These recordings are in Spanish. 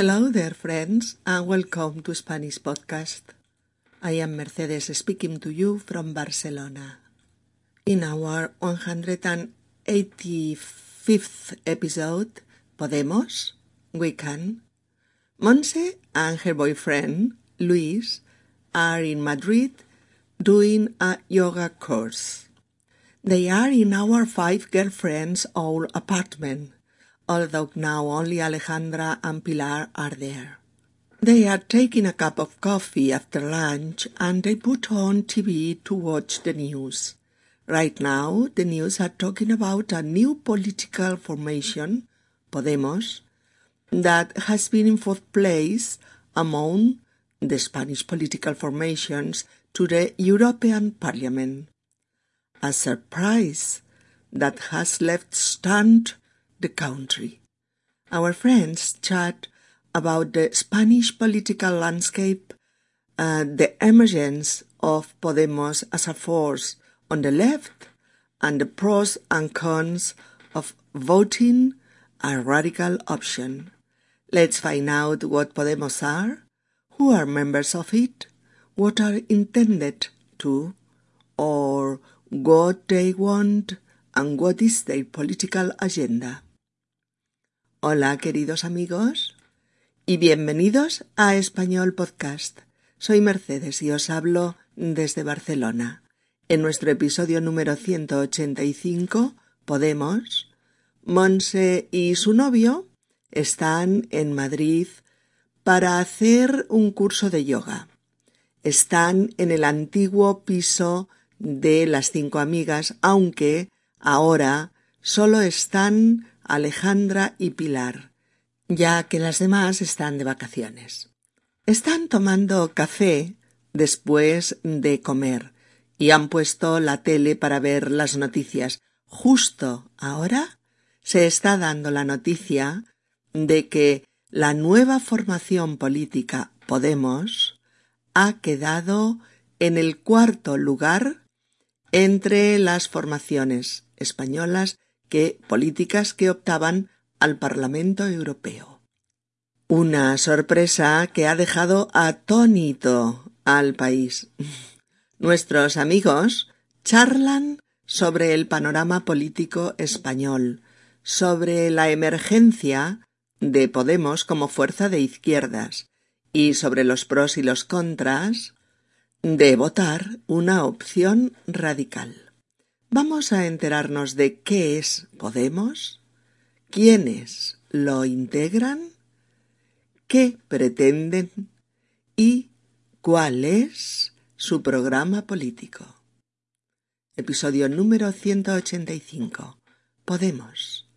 Hello there, friends, and welcome to Spanish Podcast. I am Mercedes speaking to you from Barcelona. In our 185th episode, Podemos, We Can, Monse and her boyfriend, Luis, are in Madrid doing a yoga course. They are in our five girlfriends' old apartment although now only Alejandra and Pilar are there. They are taking a cup of coffee after lunch and they put on TV to watch the news. Right now, the news are talking about a new political formation, Podemos, that has been in fourth place among the Spanish political formations to the European Parliament. A surprise that has left stunned the country. Our friends chat about the Spanish political landscape, uh, the emergence of Podemos as a force on the left, and the pros and cons of voting a radical option. Let's find out what Podemos are, who are members of it, what are intended to, or what they want, and what is their political agenda. Hola queridos amigos y bienvenidos a Español Podcast. Soy Mercedes y os hablo desde Barcelona. En nuestro episodio número 185, Podemos, Monse y su novio están en Madrid para hacer un curso de yoga. Están en el antiguo piso de las cinco amigas, aunque ahora solo están Alejandra y Pilar, ya que las demás están de vacaciones. Están tomando café después de comer y han puesto la tele para ver las noticias. Justo ahora se está dando la noticia de que la nueva formación política Podemos ha quedado en el cuarto lugar entre las formaciones españolas que políticas que optaban al Parlamento Europeo. Una sorpresa que ha dejado atónito al país. Nuestros amigos charlan sobre el panorama político español, sobre la emergencia de Podemos como fuerza de izquierdas y sobre los pros y los contras de votar una opción radical. Vamos a enterarnos de qué es Podemos, quiénes lo integran, qué pretenden y cuál es su programa político. Episodio número 185. Podemos.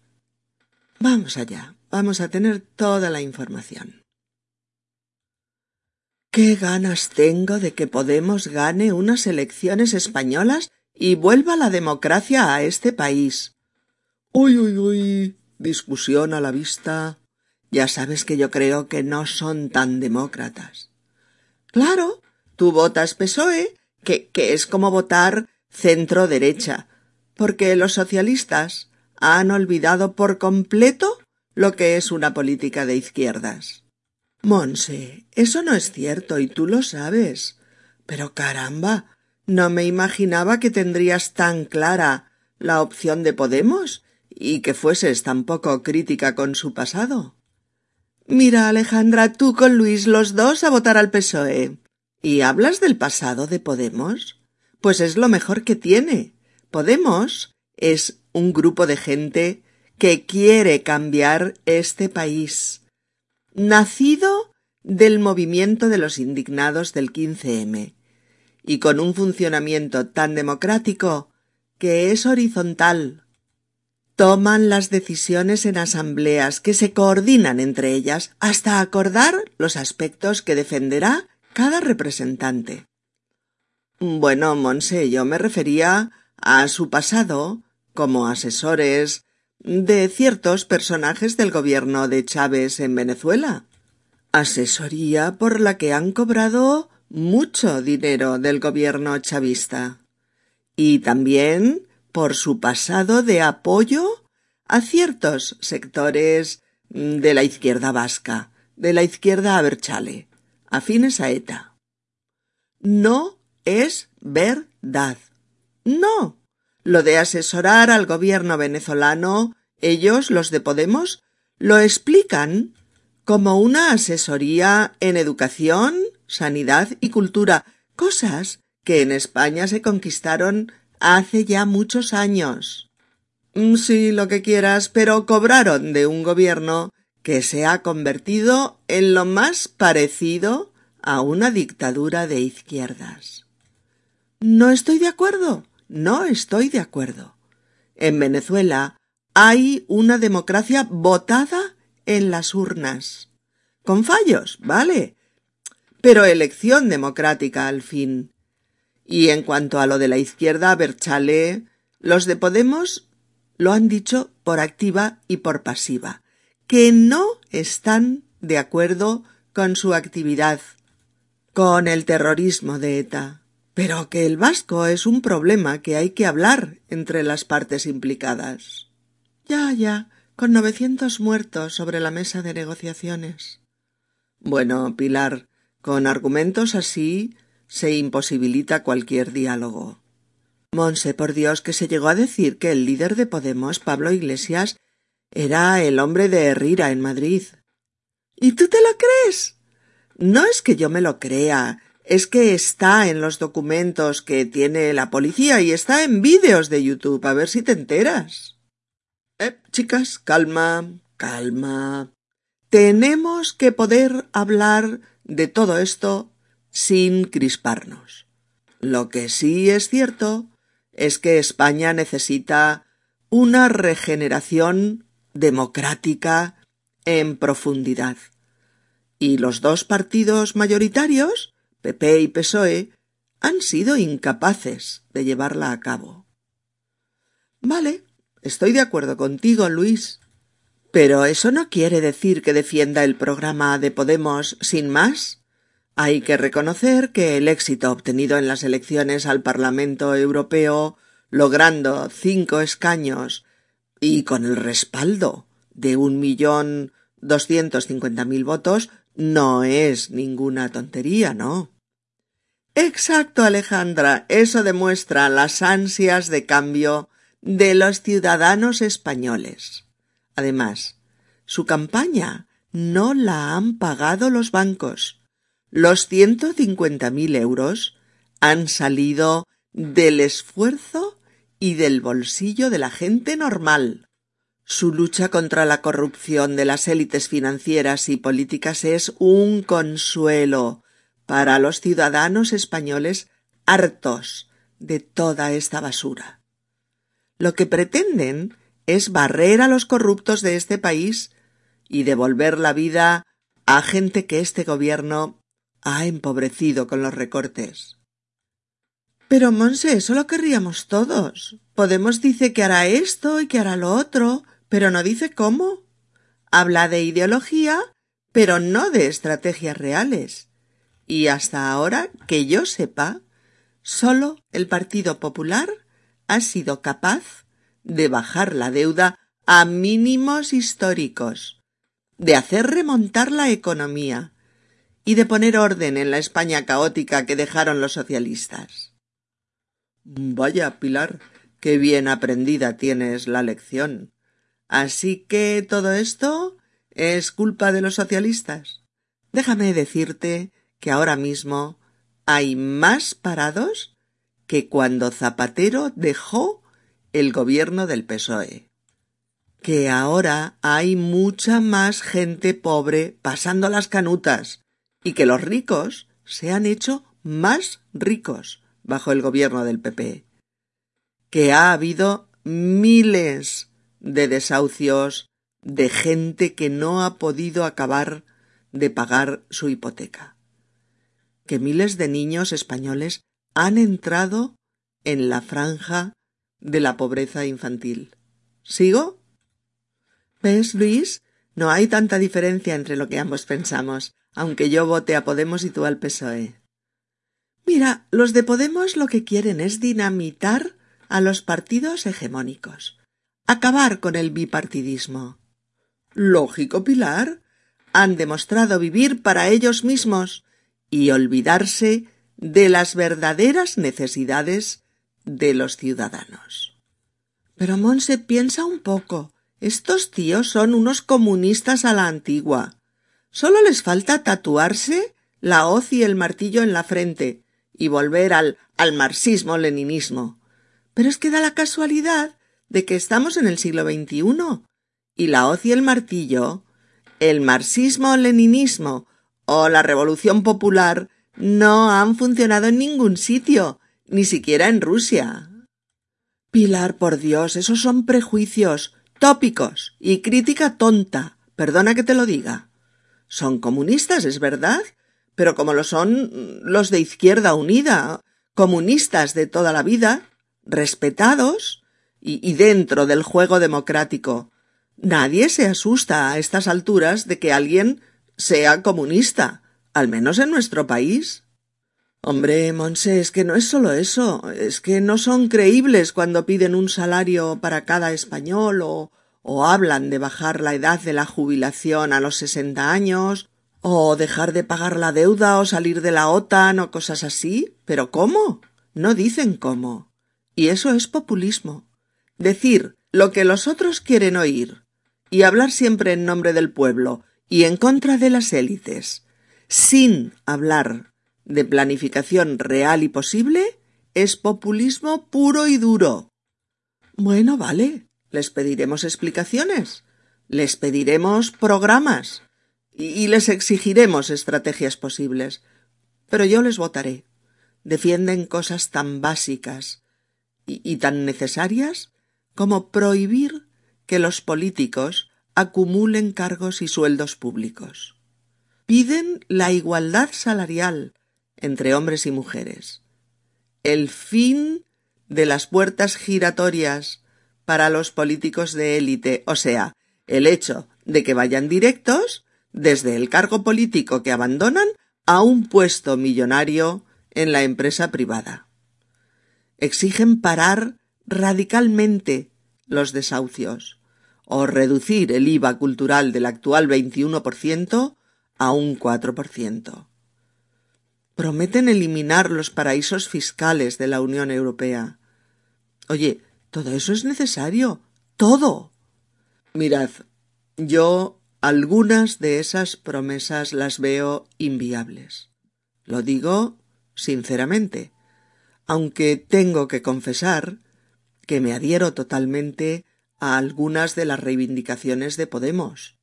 Vamos allá, vamos a tener toda la información. Qué ganas tengo de que Podemos gane unas elecciones españolas y vuelva la democracia a este país. Uy, uy, uy. Discusión a la vista. Ya sabes que yo creo que no son tan demócratas. Claro, tú votas PSOE, que, que es como votar centro derecha, porque los socialistas han olvidado por completo lo que es una política de izquierdas. Monse, eso no es cierto y tú lo sabes. Pero caramba, no me imaginaba que tendrías tan clara la opción de Podemos y que fueses tan poco crítica con su pasado. Mira, Alejandra, tú con Luis los dos a votar al PSOE. ¿Y hablas del pasado de Podemos? Pues es lo mejor que tiene. Podemos es un grupo de gente que quiere cambiar este país. Nacido del movimiento de los indignados del 15M y con un funcionamiento tan democrático que es horizontal. Toman las decisiones en asambleas que se coordinan entre ellas hasta acordar los aspectos que defenderá cada representante. Bueno, Monse, yo me refería a su pasado como asesores de ciertos personajes del gobierno de Chávez en Venezuela. Asesoría por la que han cobrado mucho dinero del gobierno chavista y también por su pasado de apoyo a ciertos sectores de la izquierda vasca, de la izquierda a Berchale, afines a ETA. No es verdad. No. Lo de asesorar al gobierno venezolano, ellos, los de Podemos, lo explican como una asesoría en educación, sanidad y cultura, cosas que en España se conquistaron hace ya muchos años. Mm, sí, lo que quieras, pero cobraron de un gobierno que se ha convertido en lo más parecido a una dictadura de izquierdas. No estoy de acuerdo, no estoy de acuerdo. En Venezuela hay una democracia votada en las urnas. Con fallos, vale. Pero elección democrática al fin. Y en cuanto a lo de la izquierda, Berchale, los de Podemos lo han dicho por activa y por pasiva, que no están de acuerdo con su actividad, con el terrorismo de ETA, pero que el vasco es un problema que hay que hablar entre las partes implicadas. Ya, ya, con novecientos muertos sobre la mesa de negociaciones. Bueno, Pilar, con argumentos así se imposibilita cualquier diálogo. Monse, por Dios, que se llegó a decir que el líder de Podemos, Pablo Iglesias, era el hombre de Herrera en Madrid. ¿Y tú te lo crees? No es que yo me lo crea, es que está en los documentos que tiene la policía y está en vídeos de YouTube, a ver si te enteras. Eh, chicas, calma, calma. Tenemos que poder hablar de todo esto sin crisparnos. Lo que sí es cierto es que España necesita una regeneración democrática en profundidad. Y los dos partidos mayoritarios, PP y PSOE, han sido incapaces de llevarla a cabo. Vale, estoy de acuerdo contigo, Luis. Pero eso no quiere decir que defienda el programa de Podemos sin más. Hay que reconocer que el éxito obtenido en las elecciones al Parlamento Europeo, logrando cinco escaños y con el respaldo de un millón doscientos cincuenta mil votos, no es ninguna tontería, ¿no? Exacto, Alejandra. Eso demuestra las ansias de cambio de los ciudadanos españoles. Además, su campaña no la han pagado los bancos. Los ciento cincuenta mil euros han salido del esfuerzo y del bolsillo de la gente normal. Su lucha contra la corrupción de las élites financieras y políticas es un consuelo para los ciudadanos españoles hartos de toda esta basura. Lo que pretenden es barrer a los corruptos de este país y devolver la vida a gente que este gobierno ha empobrecido con los recortes. Pero, Monse, eso lo querríamos todos. Podemos dice que hará esto y que hará lo otro, pero no dice cómo. Habla de ideología, pero no de estrategias reales. Y hasta ahora, que yo sepa, solo el Partido Popular ha sido capaz de bajar la deuda a mínimos históricos, de hacer remontar la economía, y de poner orden en la España caótica que dejaron los socialistas. Vaya, Pilar, qué bien aprendida tienes la lección. Así que todo esto es culpa de los socialistas. Déjame decirte que ahora mismo hay más parados que cuando Zapatero dejó el gobierno del PSOE. Que ahora hay mucha más gente pobre pasando las canutas y que los ricos se han hecho más ricos bajo el gobierno del PP, que ha habido miles de desahucios de gente que no ha podido acabar de pagar su hipoteca, que miles de niños españoles han entrado en la franja de la pobreza infantil. ¿Sigo? ¿Ves, Luis? No hay tanta diferencia entre lo que ambos pensamos aunque yo vote a Podemos y tú al PSOE. Mira, los de Podemos lo que quieren es dinamitar a los partidos hegemónicos, acabar con el bipartidismo. Lógico, Pilar. han demostrado vivir para ellos mismos y olvidarse de las verdaderas necesidades de los ciudadanos. Pero Monse piensa un poco. Estos tíos son unos comunistas a la antigua. Solo les falta tatuarse la hoz y el martillo en la frente y volver al, al marxismo-leninismo. Pero es que da la casualidad de que estamos en el siglo XXI y la hoz y el martillo, el marxismo-leninismo o la revolución popular no han funcionado en ningún sitio, ni siquiera en Rusia. Pilar, por Dios, esos son prejuicios, tópicos y crítica tonta. Perdona que te lo diga. Son comunistas, es verdad, pero como lo son los de Izquierda Unida, comunistas de toda la vida, respetados y, dentro del juego democrático. Nadie se asusta a estas alturas de que alguien sea comunista al menos en nuestro país. Hombre, Monse, es que no es solo eso, es que no son creíbles cuando piden un salario para cada español o, o hablan de bajar la edad de la jubilación a los sesenta años, o dejar de pagar la deuda o salir de la OTAN o cosas así. Pero ¿cómo? No dicen cómo. Y eso es populismo. Decir lo que los otros quieren oír y hablar siempre en nombre del pueblo y en contra de las élites sin hablar de planificación real y posible, es populismo puro y duro. Bueno, vale, les pediremos explicaciones, les pediremos programas y, les exigiremos estrategias posibles. Pero yo les votaré. Defienden cosas tan básicas y tan necesarias como prohibir que los políticos acumulen cargos y sueldos públicos piden la igualdad salarial entre hombres y mujeres, el fin de las puertas giratorias para los políticos de élite, o sea, el hecho de que vayan directos desde el cargo político que abandonan a un puesto millonario en la empresa privada. Exigen parar radicalmente los desahucios o reducir el IVA cultural del actual 21% a un 4%. Prometen eliminar los paraísos fiscales de la Unión Europea. Oye, todo eso es necesario. Todo. Mirad, yo algunas de esas promesas las veo inviables. Lo digo sinceramente, aunque tengo que confesar que me adhiero totalmente a algunas de las reivindicaciones de Podemos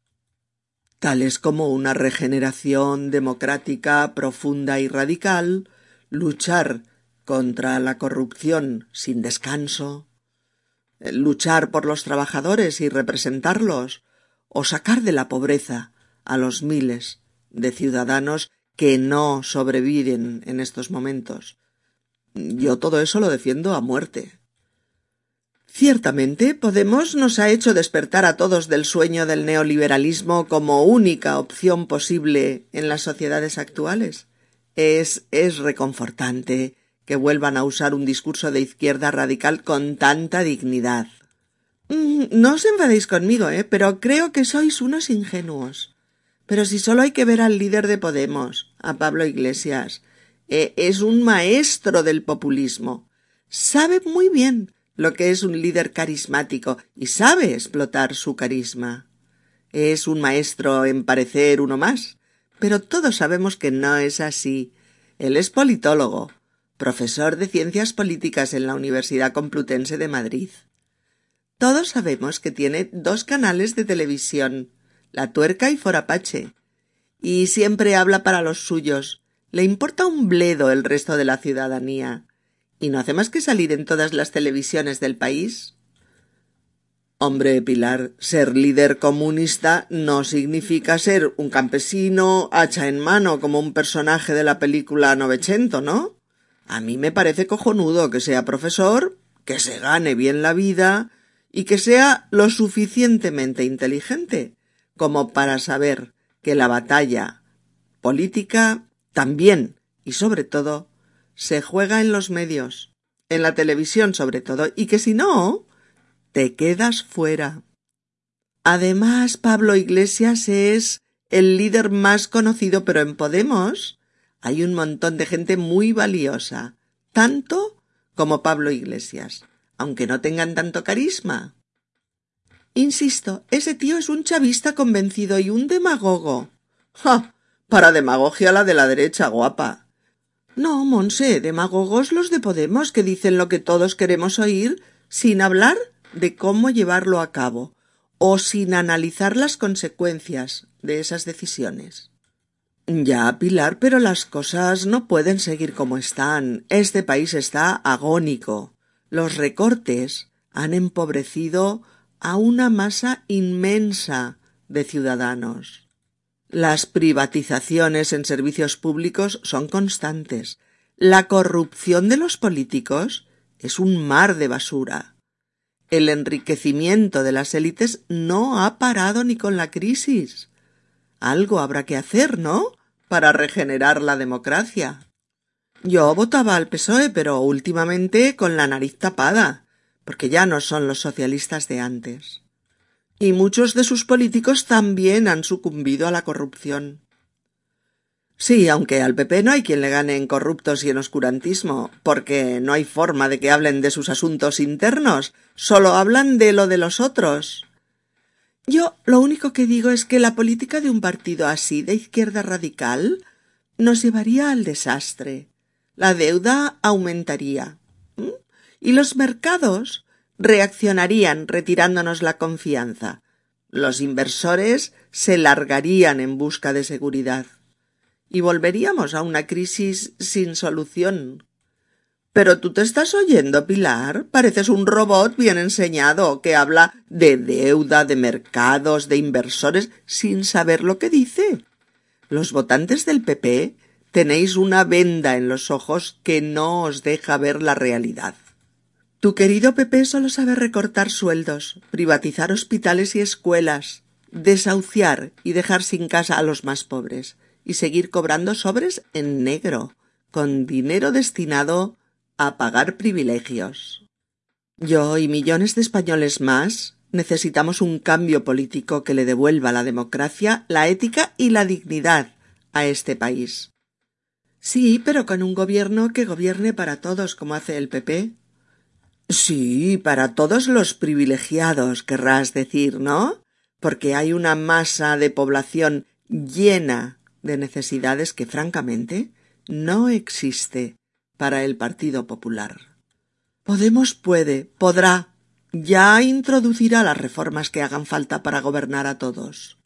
tales como una regeneración democrática profunda y radical, luchar contra la corrupción sin descanso, eh, luchar por los trabajadores y representarlos, o sacar de la pobreza a los miles de ciudadanos que no sobreviven en estos momentos. Yo todo eso lo defiendo a muerte. Ciertamente, Podemos nos ha hecho despertar a todos del sueño del neoliberalismo como única opción posible en las sociedades actuales. Es, es reconfortante que vuelvan a usar un discurso de izquierda radical con tanta dignidad. Mm, no os enfadéis conmigo, ¿eh? pero creo que sois unos ingenuos. Pero si solo hay que ver al líder de Podemos, a Pablo Iglesias, eh, es un maestro del populismo. Sabe muy bien lo que es un líder carismático y sabe explotar su carisma. Es un maestro en parecer uno más, pero todos sabemos que no es así. Él es politólogo, profesor de ciencias políticas en la Universidad Complutense de Madrid. Todos sabemos que tiene dos canales de televisión, La Tuerca y Forapache, y siempre habla para los suyos. Le importa un bledo el resto de la ciudadanía y no hace más que salir en todas las televisiones del país. Hombre, Pilar, ser líder comunista no significa ser un campesino hacha en mano como un personaje de la película Novecento, ¿no? A mí me parece cojonudo que sea profesor, que se gane bien la vida y que sea lo suficientemente inteligente como para saber que la batalla política también y sobre todo se juega en los medios, en la televisión sobre todo, y que si no, te quedas fuera. Además, Pablo Iglesias es el líder más conocido, pero en Podemos hay un montón de gente muy valiosa, tanto como Pablo Iglesias, aunque no tengan tanto carisma. Insisto, ese tío es un chavista convencido y un demagogo. ¡Ja! Para demagogia la de la derecha, guapa. No, Monse, demagogos los de Podemos que dicen lo que todos queremos oír sin hablar de cómo llevarlo a cabo o sin analizar las consecuencias de esas decisiones. Ya, Pilar, pero las cosas no pueden seguir como están. Este país está agónico. Los recortes han empobrecido a una masa inmensa de ciudadanos. Las privatizaciones en servicios públicos son constantes. La corrupción de los políticos es un mar de basura. El enriquecimiento de las élites no ha parado ni con la crisis. Algo habrá que hacer, ¿no? Para regenerar la democracia. Yo votaba al PSOE, pero últimamente con la nariz tapada porque ya no son los socialistas de antes. Y muchos de sus políticos también han sucumbido a la corrupción. Sí, aunque al PP no hay quien le gane en corruptos y en oscurantismo, porque no hay forma de que hablen de sus asuntos internos, solo hablan de lo de los otros. Yo lo único que digo es que la política de un partido así de izquierda radical nos llevaría al desastre. La deuda aumentaría y los mercados reaccionarían retirándonos la confianza. Los inversores se largarían en busca de seguridad. Y volveríamos a una crisis sin solución. Pero tú te estás oyendo, Pilar. Pareces un robot bien enseñado que habla de deuda, de mercados, de inversores, sin saber lo que dice. Los votantes del PP tenéis una venda en los ojos que no os deja ver la realidad. Tu querido Pepe solo sabe recortar sueldos, privatizar hospitales y escuelas, desahuciar y dejar sin casa a los más pobres, y seguir cobrando sobres en negro, con dinero destinado a pagar privilegios. Yo y millones de españoles más necesitamos un cambio político que le devuelva la democracia, la ética y la dignidad a este país. Sí, pero con un gobierno que gobierne para todos como hace el PP, Sí, para todos los privilegiados, querrás decir, ¿no? Porque hay una masa de población llena de necesidades que, francamente, no existe para el Partido Popular. Podemos puede, podrá, ya introducirá las reformas que hagan falta para gobernar a todos.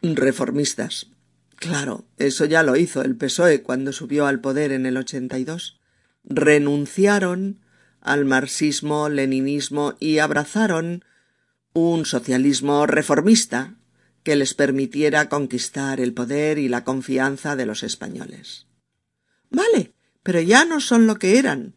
Reformistas. Claro, eso ya lo hizo el PSOE cuando subió al poder en el 82. Renunciaron al marxismo, leninismo y abrazaron un socialismo reformista que les permitiera conquistar el poder y la confianza de los españoles. Vale, pero ya no son lo que eran.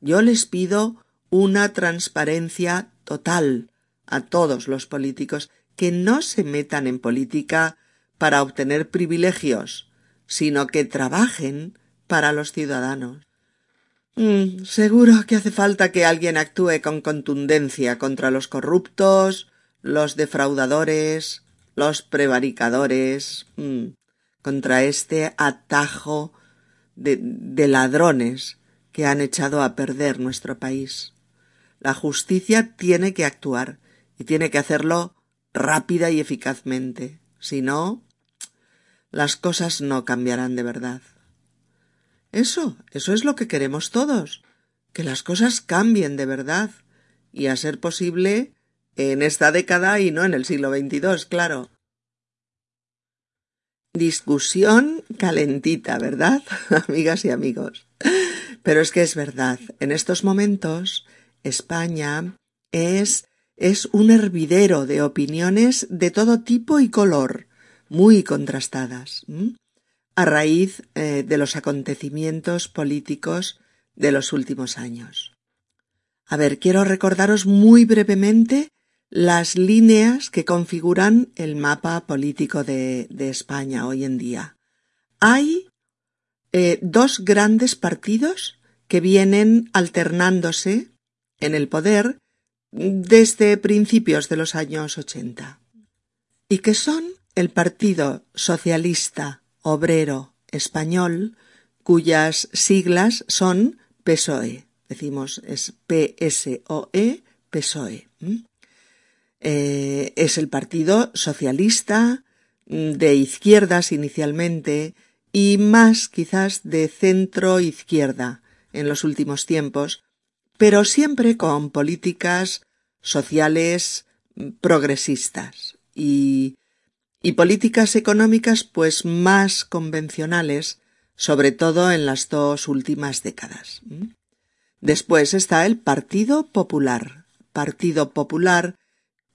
Yo les pido una transparencia total a todos los políticos que no se metan en política para obtener privilegios, sino que trabajen para los ciudadanos. Mm, seguro que hace falta que alguien actúe con contundencia contra los corruptos, los defraudadores, los prevaricadores, mm, contra este atajo de, de ladrones que han echado a perder nuestro país. La justicia tiene que actuar y tiene que hacerlo rápida y eficazmente. Si no, las cosas no cambiarán de verdad. Eso, eso es lo que queremos todos, que las cosas cambien de verdad, y a ser posible en esta década y no en el siglo XXII, claro. Discusión calentita, ¿verdad? Amigas y amigos. Pero es que es verdad, en estos momentos España es es un hervidero de opiniones de todo tipo y color, muy contrastadas a raíz eh, de los acontecimientos políticos de los últimos años. A ver, quiero recordaros muy brevemente las líneas que configuran el mapa político de, España hoy en día. Hay eh, dos grandes partidos que vienen alternándose en el poder desde principios de los años ochenta y que son el Partido Socialista Obrero Español, cuyas siglas son PSOE. Decimos es PSOE, PSOE. Eh, es el Partido Socialista mm, de izquierdas inicialmente y más quizás de centro izquierda en los últimos tiempos, pero siempre con políticas sociales mm, progresistas y, y políticas económicas pues más convencionales, sobre todo en las dos últimas décadas. Después está el Partido Popular, Partido Popular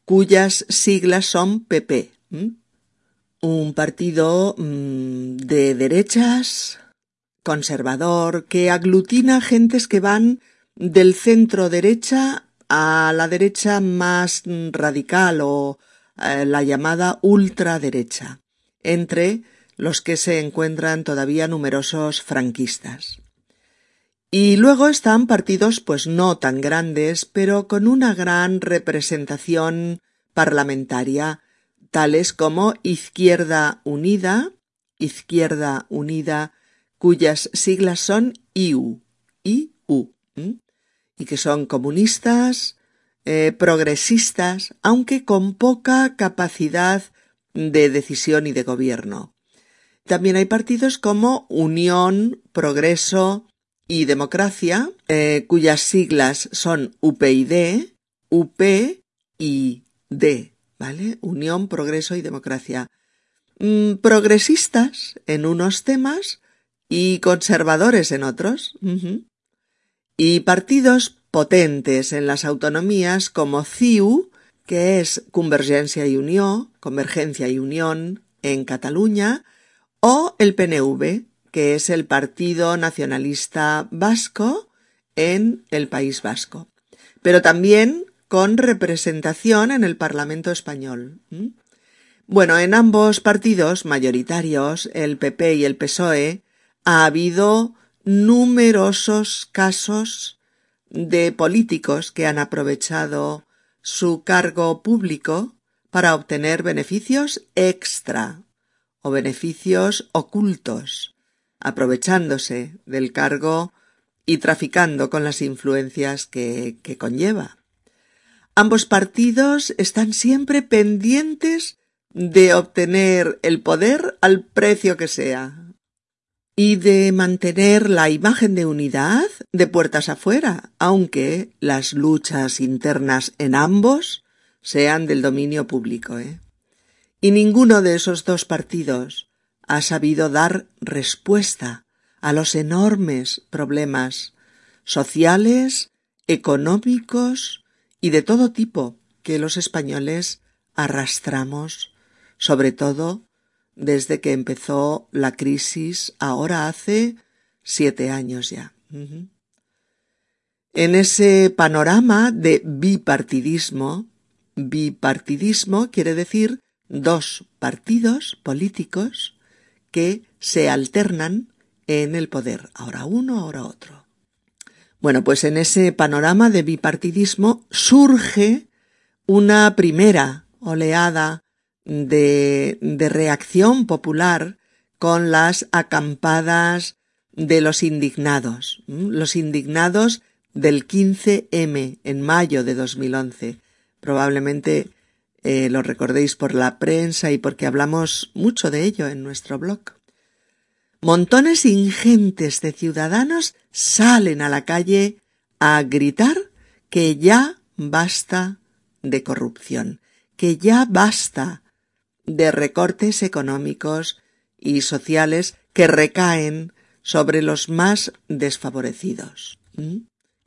cuyas siglas son PP, un partido mm, de derechas, conservador, que aglutina gentes que van del centro derecha a la derecha más radical o la llamada ultraderecha, entre los que se encuentran todavía numerosos franquistas. Y luego están partidos pues no tan grandes, pero con una gran representación parlamentaria, tales como Izquierda Unida, Izquierda Unida, cuyas siglas son IU, IU, y que son comunistas, eh, progresistas, aunque con poca capacidad de decisión y de gobierno. También hay partidos como Unión, Progreso y Democracia, eh, cuyas siglas son UPyD, UP y D, ¿vale? Unión, Progreso y Democracia. Mm, progresistas en unos temas y conservadores en otros. Y partidos potentes en las autonomías como CIU, que es Convergencia y Unión, Convergencia y Unión en Cataluña, o el PNV, que es el Partido Nacionalista Vasco en el País Vasco, pero también con representación en el Parlamento español. Bueno, en ambos partidos mayoritarios, el PP y el PSOE, ha habido numerosos casos de políticos que han aprovechado su cargo público para obtener beneficios extra o beneficios ocultos, aprovechándose del cargo y traficando con las influencias que, conlleva. Ambos partidos están siempre pendientes de obtener el poder al precio que sea y de mantener la imagen de unidad de puertas afuera, aunque las luchas internas en ambos sean del dominio público. ¿eh? Y ninguno de esos dos partidos ha sabido dar respuesta a los enormes problemas sociales, económicos y de todo tipo que los españoles arrastramos, sobre todo desde que empezó la crisis ahora hace siete años ya. En ese panorama de bipartidismo, bipartidismo quiere decir dos partidos políticos que se alternan en el poder, ahora uno, ahora otro. Bueno, pues en ese panorama de bipartidismo surge una primera oleada de, de reacción popular con las acampadas de los indignados, los indignados del 15M en mayo de 2011. Probablemente eh, lo recordéis por la prensa y porque hablamos mucho de ello en nuestro blog. Montones ingentes de ciudadanos salen a la calle a gritar que ya basta de corrupción, que ya basta de recortes económicos y sociales que recaen sobre los más desfavorecidos.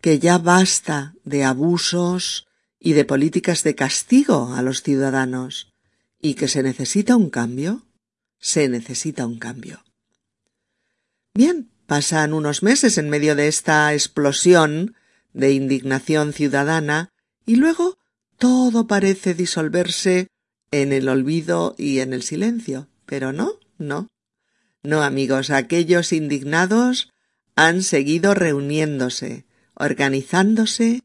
Que ya basta de abusos y de políticas de castigo a los ciudadanos y que se necesita un cambio. Se necesita un cambio. Bien, pasan unos meses en medio de esta explosión de indignación ciudadana y luego todo parece disolverse en el olvido y en el silencio. Pero no, no. No, amigos, aquellos indignados han seguido reuniéndose, organizándose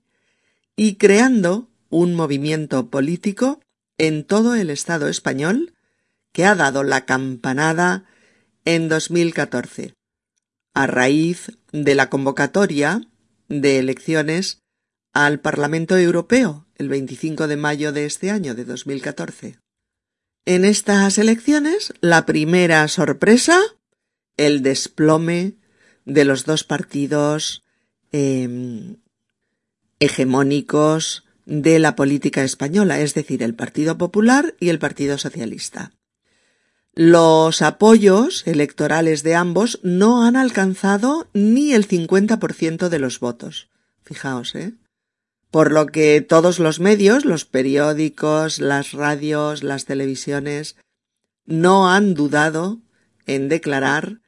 y creando un movimiento político en todo el Estado español que ha dado la campanada en 2014, a raíz de la convocatoria de elecciones al Parlamento Europeo el 25 de mayo de este año de 2014. En estas elecciones, la primera sorpresa, el desplome de los dos partidos em, hegemónicos de la política española, es decir, el Partido Popular y el Partido Socialista. Los apoyos electorales de ambos no han alcanzado ni el 50% de los votos. Fijaos, ¿eh? Por lo que todos los medios, los periódicos, las radios, las televisiones, no han dudado en declarar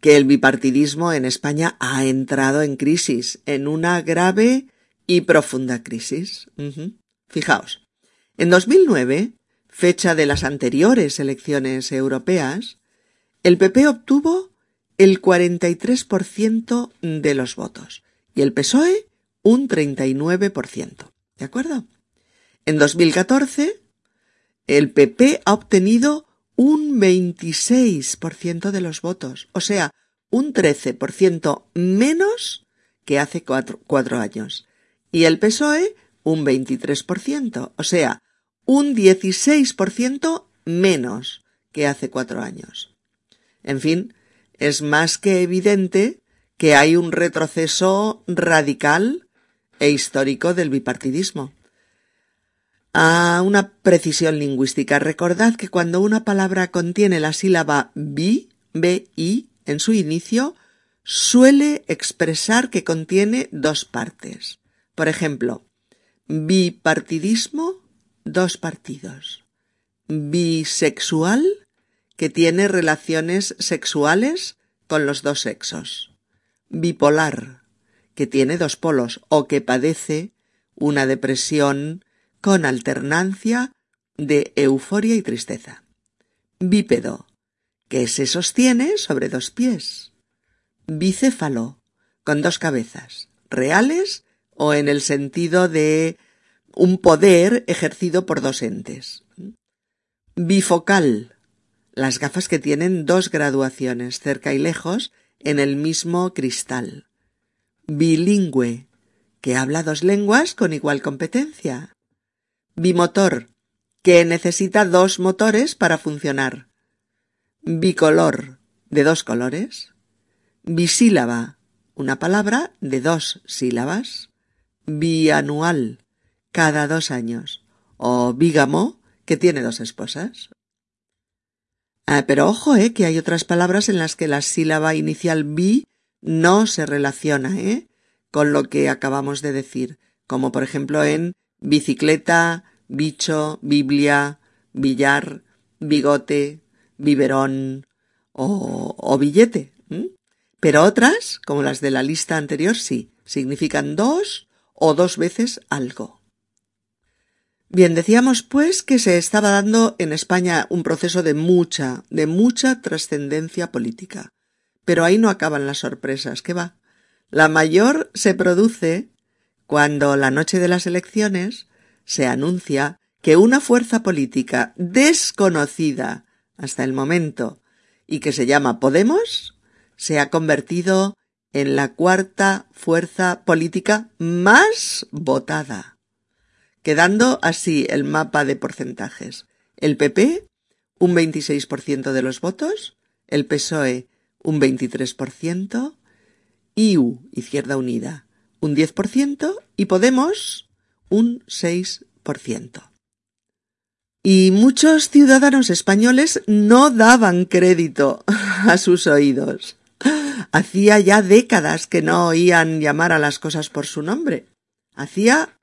que el bipartidismo en España ha entrado en crisis, en una grave y profunda crisis. Fijaos, en 2009, fecha de las anteriores elecciones europeas, el PP obtuvo el 43% de los votos y el PSOE un 39%. ¿De acuerdo? En 2014, el PP ha obtenido un 26% de los votos, o sea, un 13% menos que hace cuatro, años y el PSOE un 23%, o sea, un 16% menos que hace cuatro años. En fin, es más que evidente que hay un retroceso radical e histórico del bipartidismo. A una precisión lingüística, recordad que cuando una palabra contiene la sílaba bi, bi en su inicio, suele expresar que contiene dos partes. Por ejemplo, bipartidismo, dos partidos. Bisexual, que tiene relaciones sexuales con los dos sexos. Bipolar, que tiene dos polos o que padece una depresión con alternancia de euforia y tristeza. Bípedo, que se sostiene sobre dos pies. Bicéfalo, con dos cabezas, reales o en el sentido de un poder ejercido por dos entes. Bifocal, las gafas que tienen dos graduaciones, cerca y lejos, en el mismo cristal. Bilingüe, que habla dos lenguas con igual competencia. Bimotor, que necesita dos motores para funcionar. Bicolor, de dos colores. Bisílaba, una palabra de dos sílabas bianual, cada dos años, o bígamo, que tiene dos esposas. Ah, pero ojo, eh, que hay otras palabras en las que la sílaba inicial bi no se relaciona, eh, con lo que acabamos de decir, como por ejemplo en bicicleta, bicho, biblia, billar, bigote, biberón o, o billete. Pero otras, como las de la lista anterior, sí, significan dos o dos veces algo. Bien, decíamos pues que se estaba dando en España un proceso de mucha, de mucha trascendencia política. Pero ahí no acaban las sorpresas, ¿qué va? La mayor se produce cuando la noche de las elecciones se anuncia que una fuerza política desconocida hasta el momento y que se llama Podemos se ha convertido en la cuarta fuerza política más votada, quedando así el mapa de porcentajes. El PP, un 26% de los votos, el PSOE, un 23%, IU, Izquierda Unida, un 10% y Podemos, un 6%. Y muchos ciudadanos españoles no daban crédito a sus oídos. Hacía ya décadas que no oían llamar a las cosas por su nombre. Hacía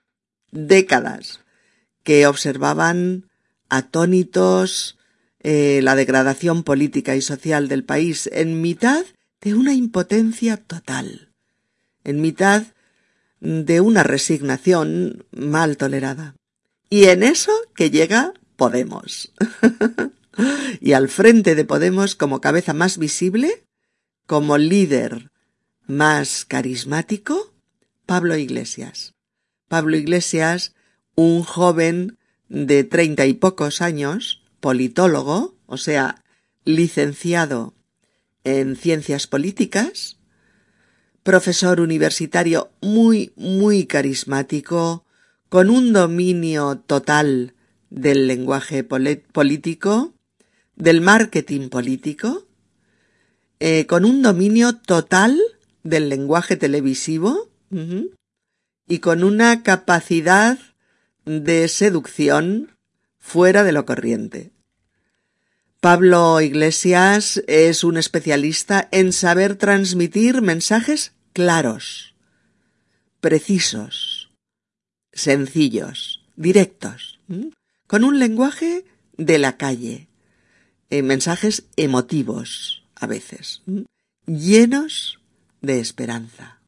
décadas que observaban atónitos eh, la degradación política y social del país en mitad de una impotencia total, en mitad de una resignación mal tolerada. Y en eso que llega Podemos. y al frente de Podemos como cabeza más visible como líder más carismático, Pablo Iglesias. Pablo Iglesias, un joven de treinta y pocos años, politólogo, o sea, licenciado en ciencias políticas, profesor universitario muy, muy carismático, con un dominio total del lenguaje político, del marketing político, eh, con un dominio total del lenguaje televisivo y con una capacidad de seducción fuera de lo corriente. Pablo Iglesias es un especialista en saber transmitir mensajes claros, precisos, sencillos, directos, con un lenguaje de la calle, en mensajes emotivos a veces, llenos de esperanza.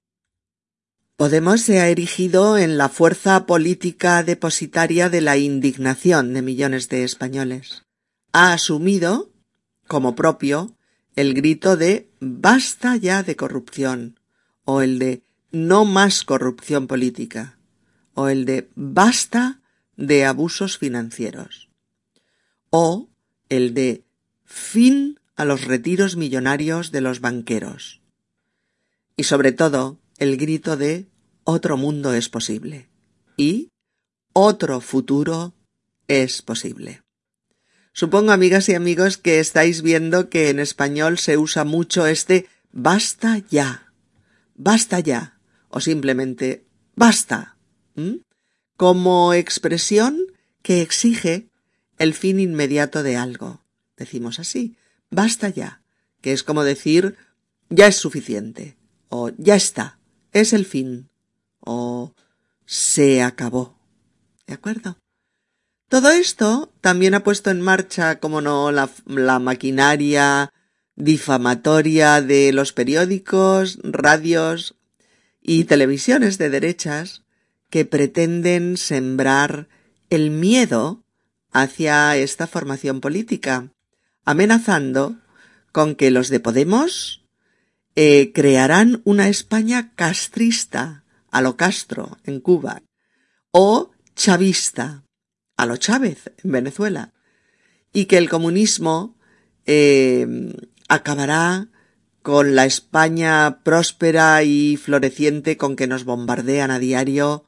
Podemos se ha erigido en la fuerza política depositaria de la indignación de millones de españoles. Ha asumido, como propio, el grito de basta ya de corrupción, o el de no más corrupción política, o el de basta de abusos financieros, o el de fin a los retiros millonarios de los banqueros, y sobre todo el grito de otro mundo es posible y otro futuro es posible. Supongo, amigas y amigos, que estáis viendo que en español se usa mucho este basta ya, basta ya, o simplemente basta, como expresión que exige el fin inmediato de algo. Decimos así, basta ya, que es como decir ya es suficiente, o ya está, es el fin, o se acabó. ¿De acuerdo? Todo esto también ha puesto en marcha, como no, la, la maquinaria difamatoria de los periódicos, radios y televisiones de derechas que pretenden sembrar el miedo hacia esta formación política, amenazando con que los de Podemos eh, crearán una España castrista a lo Castro en Cuba o chavista a lo Chávez en Venezuela y que el comunismo eh, acabará con la España próspera y floreciente con que nos bombardean a diario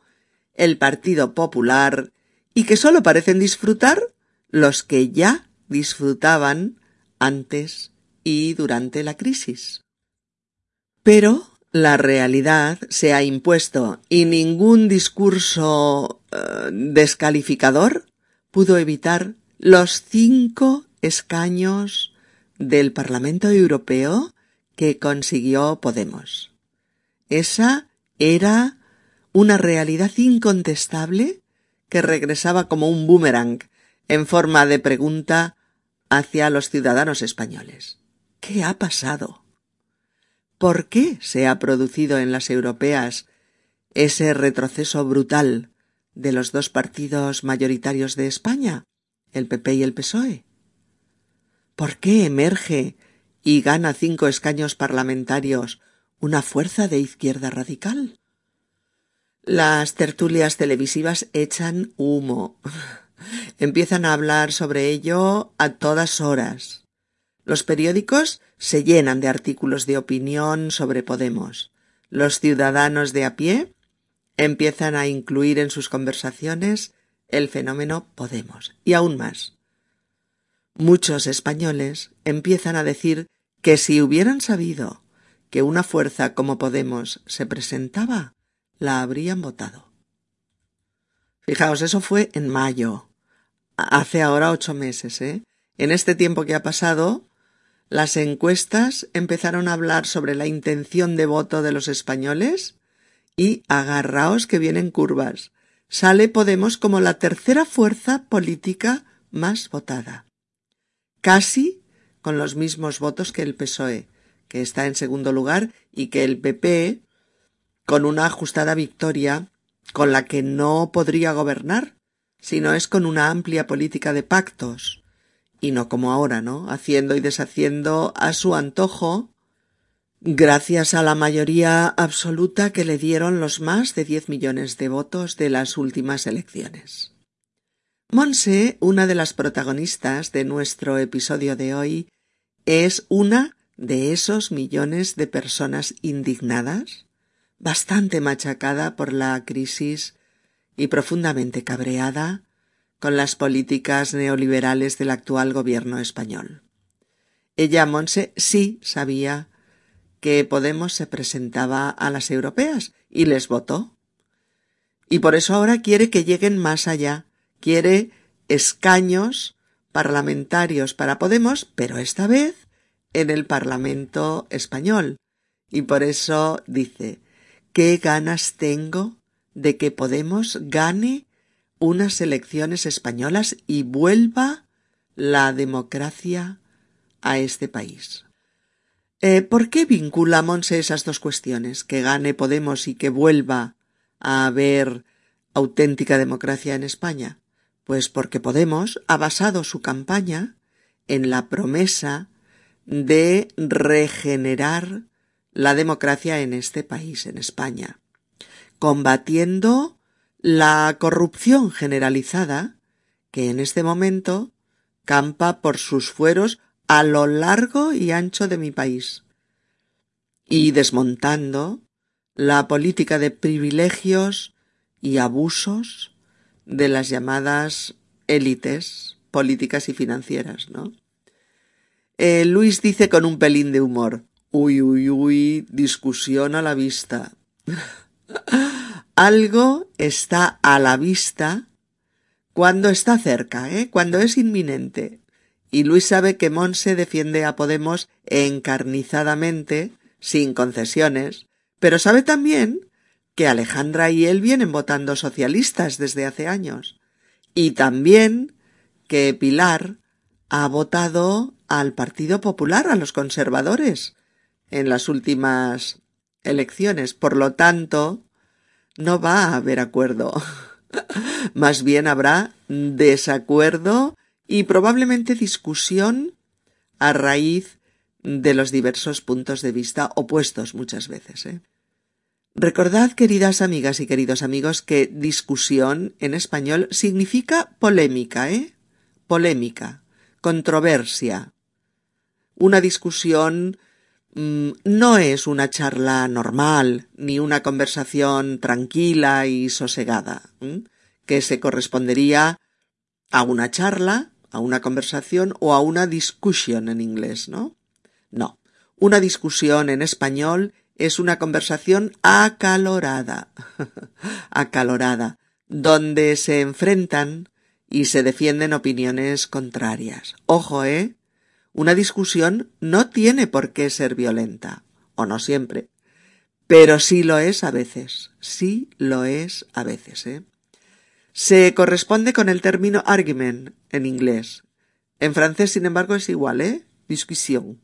el Partido Popular y que sólo parecen disfrutar los que ya disfrutaban antes y durante la crisis. Pero la realidad se ha impuesto y ningún discurso eh, descalificador pudo evitar los cinco escaños del Parlamento Europeo que consiguió Podemos. Esa era una realidad incontestable que regresaba como un boomerang en forma de pregunta hacia los ciudadanos españoles. ¿Qué ha pasado? ¿Por qué se ha producido en las europeas ese retroceso brutal de los dos partidos mayoritarios de España, el PP y el PSOE? ¿Por qué emerge y gana cinco escaños parlamentarios una fuerza de izquierda radical? Las tertulias televisivas echan humo. Empiezan a hablar sobre ello a todas horas. Los periódicos se llenan de artículos de opinión sobre Podemos. Los ciudadanos de a pie empiezan a incluir en sus conversaciones el fenómeno Podemos. Y aún más. Muchos españoles empiezan a decir que si hubieran sabido que una fuerza como Podemos se presentaba, la habrían votado. Fijaos, eso fue en mayo. Hace ahora ocho meses, ¿eh? En este tiempo que ha pasado, las encuestas empezaron a hablar sobre la intención de voto de los españoles y agarraos que vienen curvas. Sale Podemos como la tercera fuerza política más votada. Casi con los mismos votos que el PSOE, que está en segundo lugar, y que el PP, con una ajustada victoria con la que no podría gobernar, sino es con una amplia política de pactos, y no como ahora, ¿no? Haciendo y deshaciendo a su antojo, gracias a la mayoría absoluta que le dieron los más de diez millones de votos de las últimas elecciones. Monse, una de las protagonistas de nuestro episodio de hoy, es una de esos millones de personas indignadas, bastante machacada por la crisis y profundamente cabreada con las políticas neoliberales del actual gobierno español. Ella, Monse, sí sabía que Podemos se presentaba a las europeas y les votó. Y por eso ahora quiere que lleguen más allá, quiere escaños parlamentarios para Podemos, pero esta vez en el Parlamento español. Y por eso dice, ¿qué ganas tengo de que Podemos gane unas elecciones españolas y vuelva la democracia a este país? Eh, ¿Por qué vincula Monse esas dos cuestiones? Que gane Podemos y que vuelva a haber auténtica democracia en España. Pues porque Podemos ha basado su campaña en la promesa de regenerar la democracia en este país, en España, combatiendo la corrupción generalizada que en este momento campa por sus fueros a lo largo y ancho de mi país, y desmontando la política de privilegios y abusos de las llamadas élites políticas y financieras, ¿no? Eh, Luis dice con un pelín de humor. Uy, uy, uy, discusión a la vista. Algo está a la vista cuando está cerca, ¿eh? cuando es inminente. Y Luis sabe que Monse defiende a Podemos encarnizadamente, sin concesiones, pero sabe también que Alejandra y él vienen votando socialistas desde hace años. Y también que Pilar ha votado al Partido Popular, a los conservadores, en las últimas elecciones. Por lo tanto, no va a haber acuerdo. Más bien habrá desacuerdo y probablemente discusión a raíz de los diversos puntos de vista opuestos muchas veces. ¿eh? Recordad, queridas amigas y queridos amigos, que discusión en español significa polémica, ¿eh? Polémica, controversia, una discusión no es una charla normal, ni una conversación tranquila y sosegada, que se correspondería a una charla, a una conversación o a una discussion en inglés, ¿no? No. Una discusión en español es una conversación acalorada, acalorada, donde se enfrentan y se defienden opiniones contrarias. Ojo, ¿eh? Una discusión no tiene por qué ser violenta, o no siempre, pero sí lo es a veces, sí lo es a veces. ¿eh? Se corresponde con el término argument en inglés. En francés, sin embargo, es igual, ¿eh? Discusión.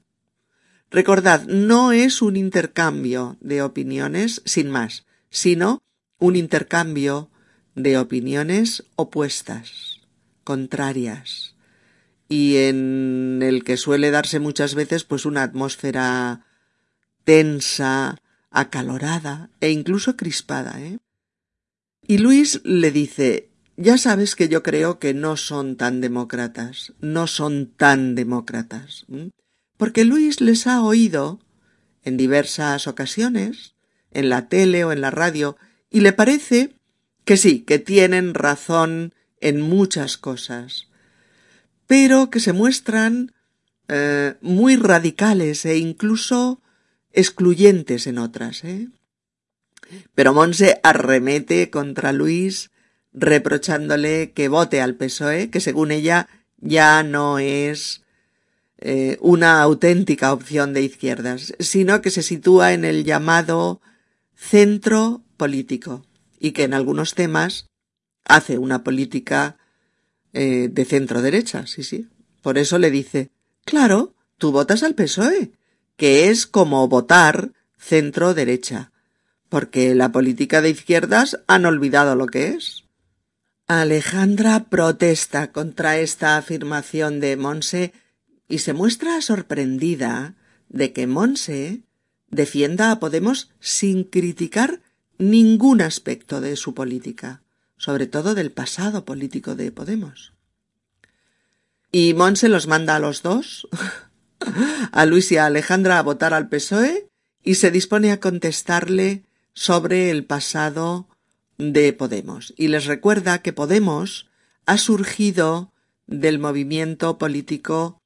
Recordad, no es un intercambio de opiniones sin más, sino un intercambio de opiniones opuestas, contrarias, y en el que suele darse muchas veces pues una atmósfera tensa, acalorada e incluso crispada, ¿eh? Y Luis le dice ya sabes que yo creo que no son tan demócratas, no son tan demócratas, porque Luis les ha oído en diversas ocasiones, en la tele o en la radio, y le parece que sí, que tienen razón en muchas cosas, pero que se muestran eh, muy radicales e incluso excluyentes en otras. ¿eh? Pero Monse arremete contra Luis reprochándole que vote al PSOE, que según ella ya no es eh, una auténtica opción de izquierdas, sino que se sitúa en el llamado centro político y que en algunos temas hace una política eh, de centro derecha, sí, sí. Por eso le dice, claro, tú votas al PSOE, que es como votar centro derecha, porque la política de izquierdas han olvidado lo que es. Alejandra protesta contra esta afirmación de Monse y se muestra sorprendida de que Monse defienda a Podemos sin criticar ningún aspecto de su política sobre todo del pasado político de Podemos. Y Monse los manda a los dos, a Luis y a Alejandra, a votar al PSOE y se dispone a contestarle sobre el pasado de Podemos. Y les recuerda que Podemos ha surgido del movimiento político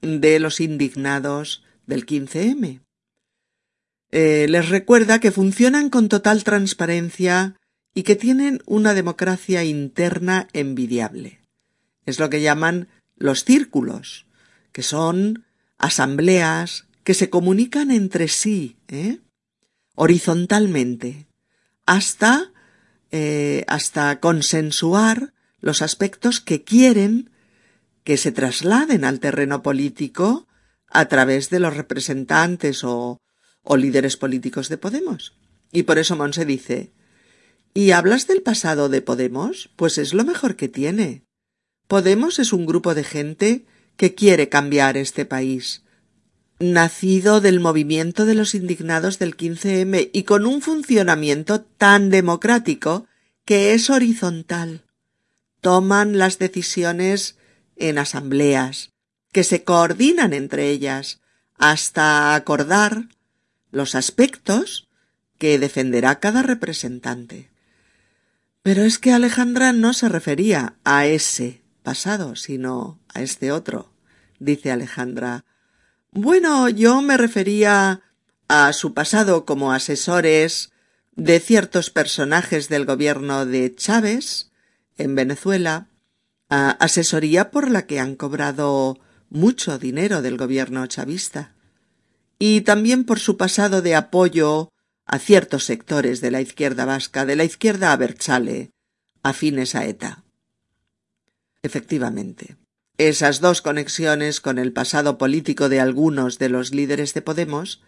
de los indignados del 15M. Eh, les recuerda que funcionan con total transparencia y que tienen una democracia interna envidiable. Es lo que llaman los círculos, que son asambleas que se comunican entre sí, ¿eh? horizontalmente, hasta, eh, hasta consensuar los aspectos que quieren que se trasladen al terreno político a través de los representantes o, o líderes políticos de Podemos. Y por eso Monse dice ¿Y hablas del pasado de Podemos? Pues es lo mejor que tiene. Podemos es un grupo de gente que quiere cambiar este país, nacido del movimiento de los indignados del 15M y con un funcionamiento tan democrático que es horizontal. Toman las decisiones en asambleas, que se coordinan entre ellas, hasta acordar los aspectos que defenderá cada representante. Pero es que Alejandra no se refería a ese pasado, sino a este otro, dice Alejandra. Bueno, yo me refería a su pasado como asesores de ciertos personajes del gobierno de Chávez en Venezuela, asesoría por la que han cobrado mucho dinero del gobierno chavista, y también por su pasado de apoyo a ciertos sectores de la izquierda vasca, de la izquierda abertzale, afines a ETA. Efectivamente, esas dos conexiones con el pasado político de algunos de los líderes de Podemos,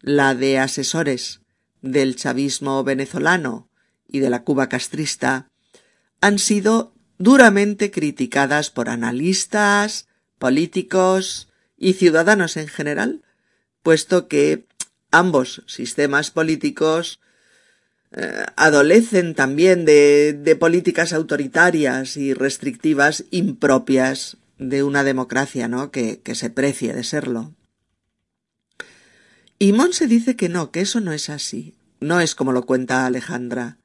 la de asesores del chavismo venezolano y de la Cuba castrista, han sido duramente criticadas por analistas, políticos y ciudadanos en general, puesto que ambos sistemas políticos eh, adolecen también de, políticas autoritarias y restrictivas impropias de una democracia, ¿no? Que, que se precie de serlo. Y Monse dice que no, que eso no es así. No es como lo cuenta Alejandra,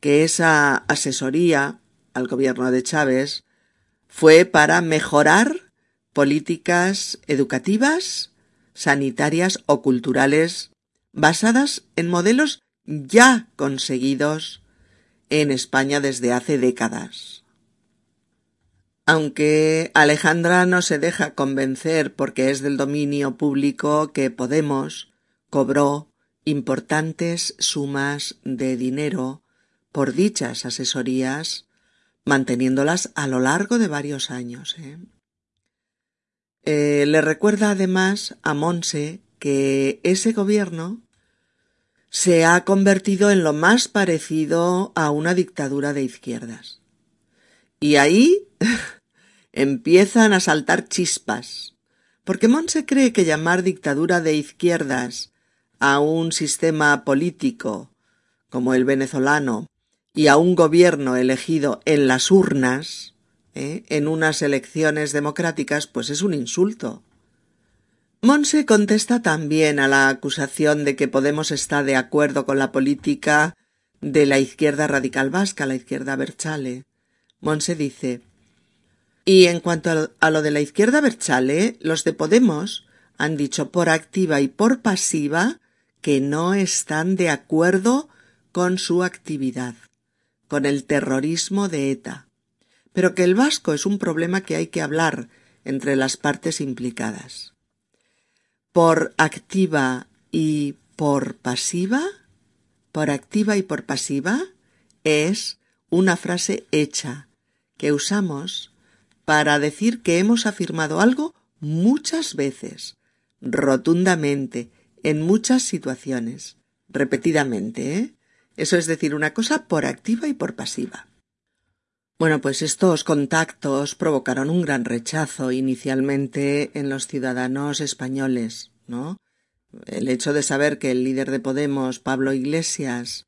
que esa asesoría al gobierno de Chávez fue para mejorar políticas educativas, sanitarias o culturales basadas en modelos ya conseguidos en España desde hace décadas. Aunque Alejandra no se deja convencer porque es del dominio público que Podemos cobró importantes sumas de dinero por dichas asesorías manteniéndolas a lo largo de varios años. ¿eh? Eh, le recuerda además a Monse que ese gobierno se ha convertido en lo más parecido a una dictadura de izquierdas. Y ahí empiezan a saltar chispas, porque Monse cree que llamar dictadura de izquierdas a un sistema político como el venezolano y a un gobierno elegido en las urnas, ¿eh? en unas elecciones democráticas, pues es un insulto. Monse contesta también a la acusación de que Podemos está de acuerdo con la política de la izquierda radical vasca, la izquierda Berchale. Monse dice Y en cuanto a lo de la izquierda Berchale, los de Podemos han dicho por activa y por pasiva que no están de acuerdo con su actividad con el terrorismo de ETA, pero que el vasco es un problema que hay que hablar entre las partes implicadas. Por activa y por pasiva, por activa y por pasiva, es una frase hecha que usamos para decir que hemos afirmado algo muchas veces, rotundamente, en muchas situaciones, repetidamente, ¿eh? Eso es decir, una cosa por activa y por pasiva. Bueno, pues estos contactos provocaron un gran rechazo inicialmente en los ciudadanos españoles, ¿no? El hecho de saber que el líder de Podemos, Pablo Iglesias,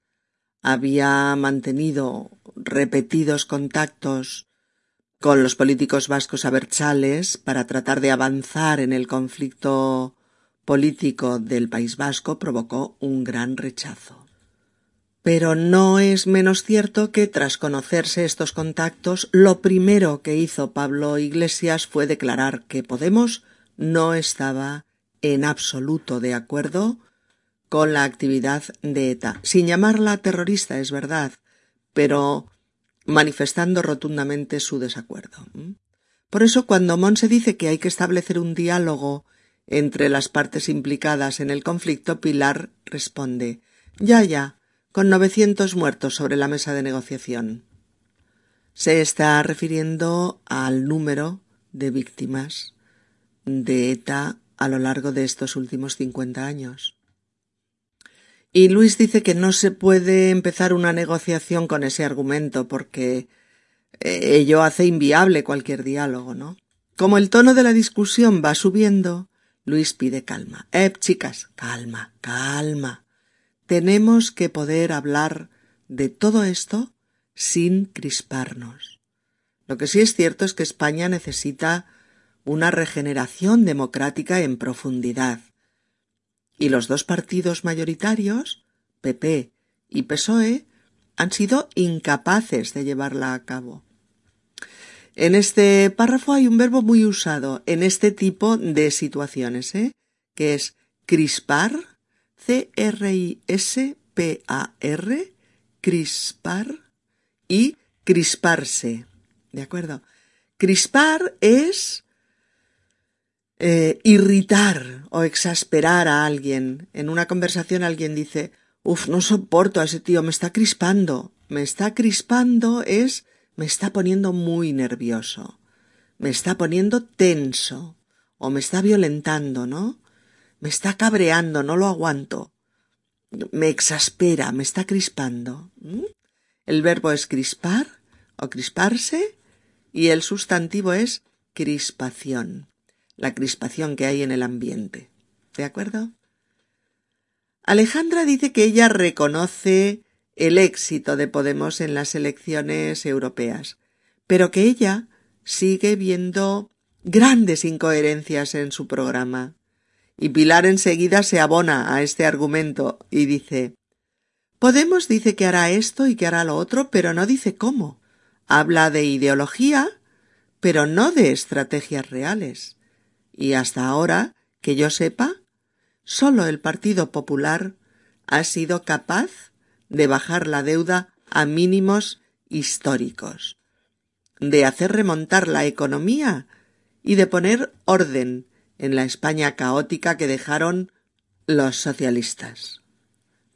había mantenido repetidos contactos con los políticos vascos abertzales para tratar de avanzar en el conflicto político del País Vasco provocó un gran rechazo. Pero no es menos cierto que tras conocerse estos contactos, lo primero que hizo Pablo Iglesias fue declarar que Podemos no estaba en absoluto de acuerdo con la actividad de ETA, sin llamarla terrorista, es verdad, pero manifestando rotundamente su desacuerdo. Por eso, cuando Monse dice que hay que establecer un diálogo entre las partes implicadas en el conflicto, Pilar responde Ya, ya, con novecientos muertos sobre la mesa de negociación. Se está refiriendo al número de víctimas de ETA a lo largo de estos últimos cincuenta años. Y Luis dice que no se puede empezar una negociación con ese argumento porque eh, ello hace inviable cualquier diálogo, ¿no? Como el tono de la discusión va subiendo, Luis pide calma. Eh, chicas, calma, calma. Tenemos que poder hablar de todo esto sin crisparnos. Lo que sí es cierto es que España necesita una regeneración democrática en profundidad y los dos partidos mayoritarios, PP y PSOE, han sido incapaces de llevarla a cabo. En este párrafo hay un verbo muy usado en este tipo de situaciones, ¿eh? que es crispar, C-R-I-S-P-A-R, crispar y crisparse. ¿De acuerdo? Crispar es eh, irritar o exasperar a alguien. En una conversación alguien dice, Uf, no soporto a ese tío, me está crispando. Me está crispando es me está poniendo muy nervioso. Me está poniendo tenso. O me está violentando, ¿no? Me está cabreando, no lo aguanto. Me exaspera, me está crispando. El verbo es crispar o crisparse y el sustantivo es crispación la crispación que hay en el ambiente. ¿De acuerdo? Alejandra dice que ella reconoce el éxito de Podemos en las elecciones europeas, pero que ella sigue viendo grandes incoherencias en su programa. Y Pilar enseguida se abona a este argumento y dice Podemos dice que hará esto y que hará lo otro, pero no dice cómo. Habla de ideología, pero no de estrategias reales y hasta ahora, que yo sepa, sólo el Partido Popular ha sido capaz de bajar la deuda a mínimos históricos, de hacer remontar la economía y de poner orden en la España caótica que dejaron los socialistas.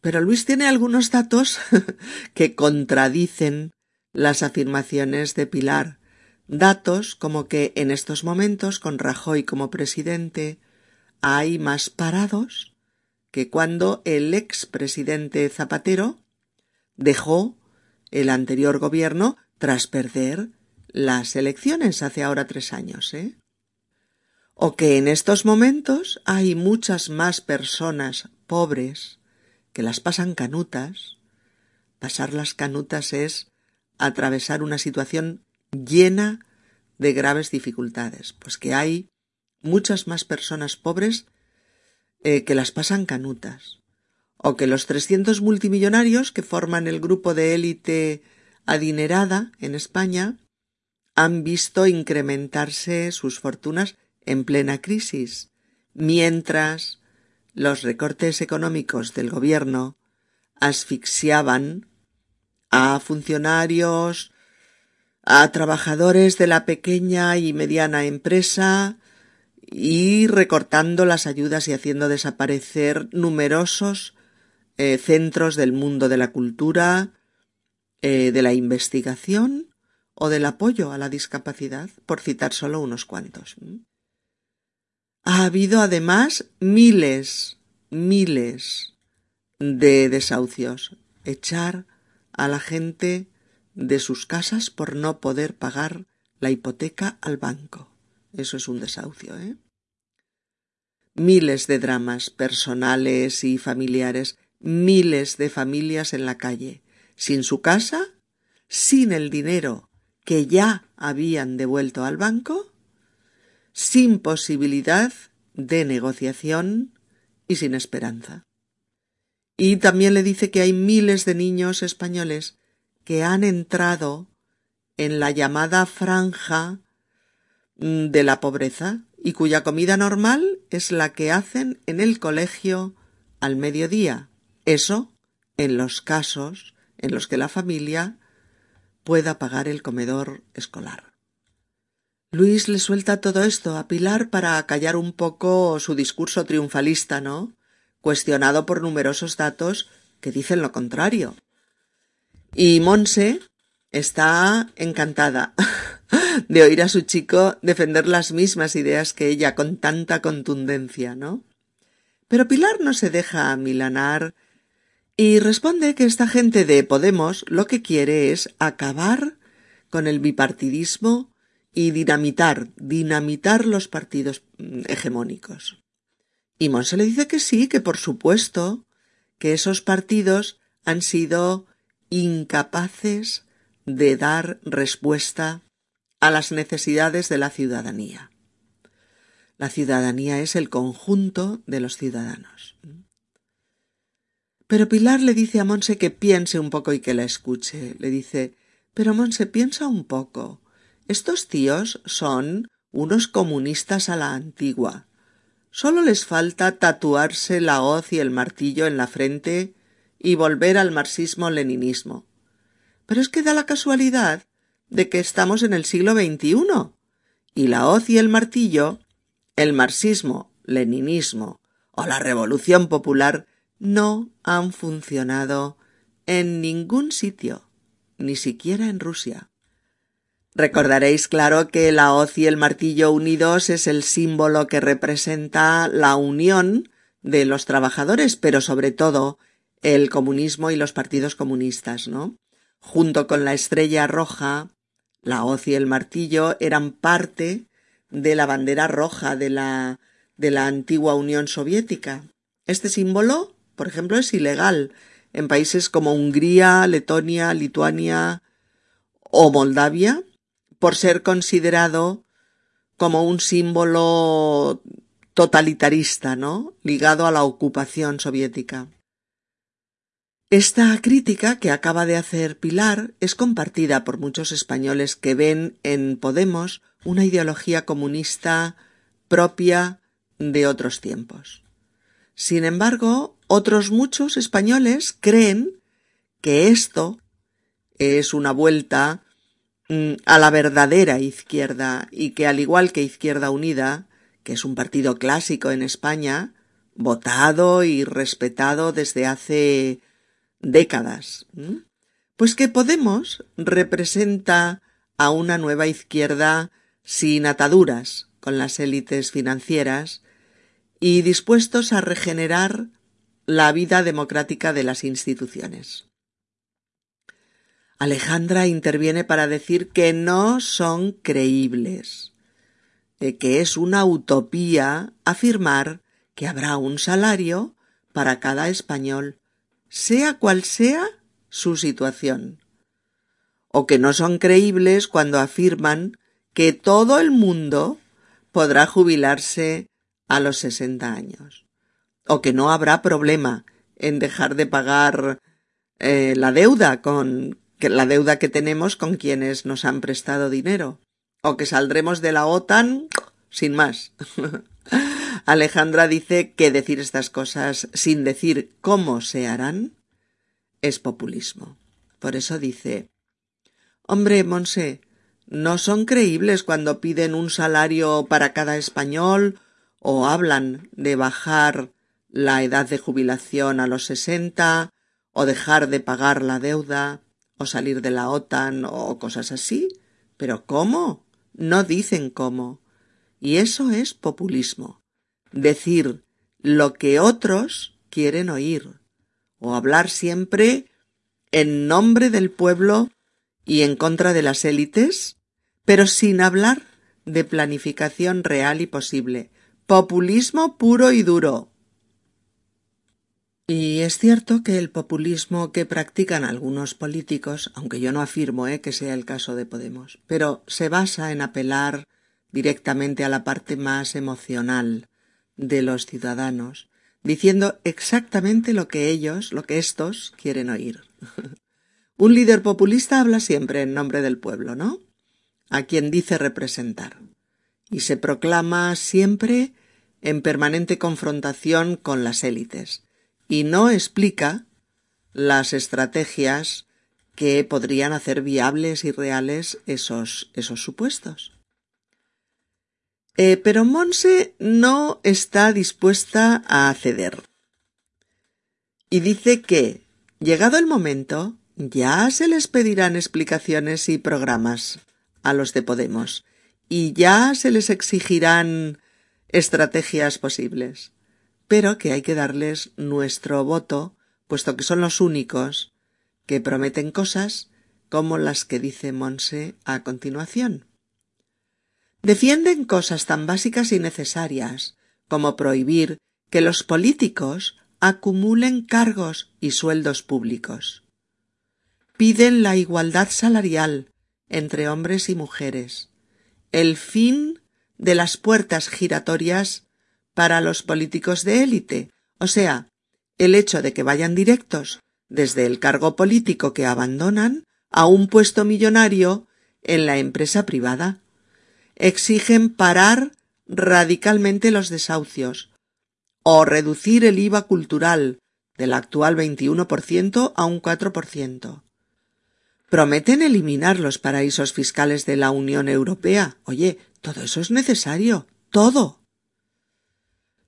Pero Luis tiene algunos datos que contradicen las afirmaciones de Pilar Datos como que en estos momentos, con Rajoy como presidente, hay más parados que cuando el expresidente Zapatero dejó el anterior gobierno tras perder las elecciones hace ahora tres años, ¿eh? O que en estos momentos hay muchas más personas pobres que las pasan canutas. Pasar las canutas es atravesar una situación llena de graves dificultades, pues que hay muchas más personas pobres eh, que las pasan canutas, o que los trescientos multimillonarios que forman el grupo de élite adinerada en España han visto incrementarse sus fortunas en plena crisis, mientras los recortes económicos del gobierno asfixiaban a funcionarios, a trabajadores de la pequeña y mediana empresa y recortando las ayudas y haciendo desaparecer numerosos eh, centros del mundo de la cultura, eh, de la investigación o del apoyo a la discapacidad, por citar solo unos cuantos. Ha habido además miles, miles de desahucios. Echar a la gente de sus casas por no poder pagar la hipoteca al banco. Eso es un desahucio, ¿eh? Miles de dramas personales y familiares, miles de familias en la calle, sin su casa, sin el dinero que ya habían devuelto al banco, sin posibilidad de negociación y sin esperanza. Y también le dice que hay miles de niños españoles que han entrado en la llamada franja de la pobreza y cuya comida normal es la que hacen en el colegio al mediodía. Eso en los casos en los que la familia pueda pagar el comedor escolar. Luis le suelta todo esto a Pilar para acallar un poco su discurso triunfalista, ¿no? cuestionado por numerosos datos que dicen lo contrario. Y Monse está encantada de oír a su chico defender las mismas ideas que ella con tanta contundencia, ¿no? Pero Pilar no se deja milanar y responde que esta gente de Podemos lo que quiere es acabar con el bipartidismo y dinamitar, dinamitar los partidos mm, hegemónicos. Y Monse le dice que sí, que por supuesto, que esos partidos han sido incapaces de dar respuesta a las necesidades de la ciudadanía. La ciudadanía es el conjunto de los ciudadanos. Pero Pilar le dice a Monse que piense un poco y que la escuche. Le dice Pero Monse, piensa un poco. Estos tíos son unos comunistas a la antigua. Solo les falta tatuarse la hoz y el martillo en la frente y volver al marxismo-leninismo. Pero es que da la casualidad de que estamos en el siglo XXI y la hoz y el martillo, el marxismo, leninismo o la revolución popular no han funcionado en ningún sitio, ni siquiera en Rusia. Recordaréis, claro, que la hoz y el martillo unidos es el símbolo que representa la unión de los trabajadores, pero sobre todo el comunismo y los partidos comunistas, ¿no? Junto con la estrella roja, la hoz y el martillo eran parte de la bandera roja de la, de la antigua Unión Soviética. Este símbolo, por ejemplo, es ilegal en países como Hungría, Letonia, Lituania o Moldavia, por ser considerado como un símbolo totalitarista, ¿no? ligado a la ocupación soviética. Esta crítica que acaba de hacer Pilar es compartida por muchos españoles que ven en Podemos una ideología comunista propia de otros tiempos. Sin embargo, otros muchos españoles creen que esto es una vuelta a la verdadera izquierda y que al igual que Izquierda Unida, que es un partido clásico en España, votado y respetado desde hace décadas, pues que Podemos representa a una nueva izquierda sin ataduras con las élites financieras y dispuestos a regenerar la vida democrática de las instituciones. Alejandra interviene para decir que no son creíbles, que es una utopía afirmar que habrá un salario para cada español, sea cual sea su situación, o que no son creíbles cuando afirman que todo el mundo podrá jubilarse a los sesenta años, o que no habrá problema en dejar de pagar eh, la deuda con, que la deuda que tenemos con quienes nos han prestado dinero, o que saldremos de la OTAN sin más. Alejandra dice que decir estas cosas sin decir cómo se harán es populismo. Por eso dice Hombre, Monse, no son creíbles cuando piden un salario para cada español o hablan de bajar la edad de jubilación a los sesenta o dejar de pagar la deuda o salir de la OTAN o cosas así. Pero ¿cómo? No dicen cómo. Y eso es populismo. Decir lo que otros quieren oír. O hablar siempre en nombre del pueblo y en contra de las élites, pero sin hablar de planificación real y posible. Populismo puro y duro. Y es cierto que el populismo que practican algunos políticos, aunque yo no afirmo eh, que sea el caso de Podemos, pero se basa en apelar directamente a la parte más emocional de los ciudadanos, diciendo exactamente lo que ellos, lo que estos quieren oír. Un líder populista habla siempre en nombre del pueblo, ¿no? A quien dice representar. Y se proclama siempre en permanente confrontación con las élites y no explica las estrategias que podrían hacer viables y reales esos, esos supuestos. Eh, pero Monse no está dispuesta a ceder. Y dice que, llegado el momento, ya se les pedirán explicaciones y programas a los de Podemos, y ya se les exigirán estrategias posibles pero que hay que darles nuestro voto, puesto que son los únicos que prometen cosas como las que dice Monse a continuación. Defienden cosas tan básicas y necesarias como prohibir que los políticos acumulen cargos y sueldos públicos. Piden la igualdad salarial entre hombres y mujeres, el fin de las puertas giratorias para los políticos de élite, o sea, el hecho de que vayan directos desde el cargo político que abandonan a un puesto millonario en la empresa privada. Exigen parar radicalmente los desahucios o reducir el IVA cultural del actual 21% a un 4%. Prometen eliminar los paraísos fiscales de la Unión Europea. Oye, todo eso es necesario. Todo.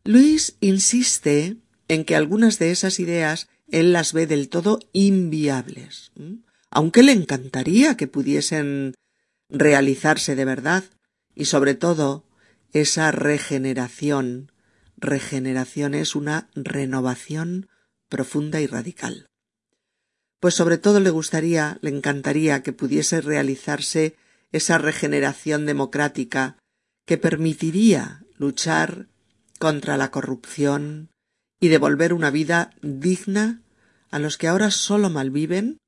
Luis insiste en que algunas de esas ideas él las ve del todo inviables, aunque le encantaría que pudiesen realizarse de verdad, y sobre todo esa regeneración. Regeneración es una renovación profunda y radical. Pues sobre todo le gustaría, le encantaría que pudiese realizarse esa regeneración democrática que permitiría luchar contra la corrupción y devolver una vida digna a los que ahora solo malviven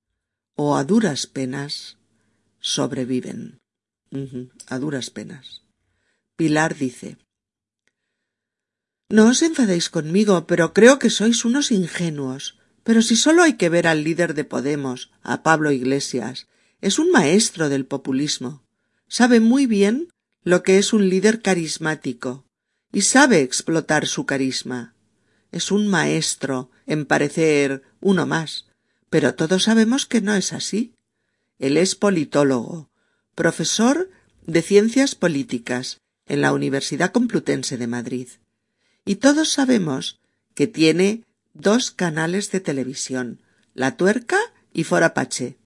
o a duras penas sobreviven. a duras penas. Pilar dice No os enfadéis conmigo, pero creo que sois unos ingenuos. Pero si solo hay que ver al líder de Podemos, a Pablo Iglesias, es un maestro del populismo. Sabe muy bien lo que es un líder carismático, y sabe explotar su carisma. Es un maestro en parecer uno más, pero todos sabemos que no es así. Él es politólogo, profesor de ciencias políticas en la Universidad Complutense de Madrid. Y todos sabemos que tiene dos canales de televisión, La Tuerca y Forapache.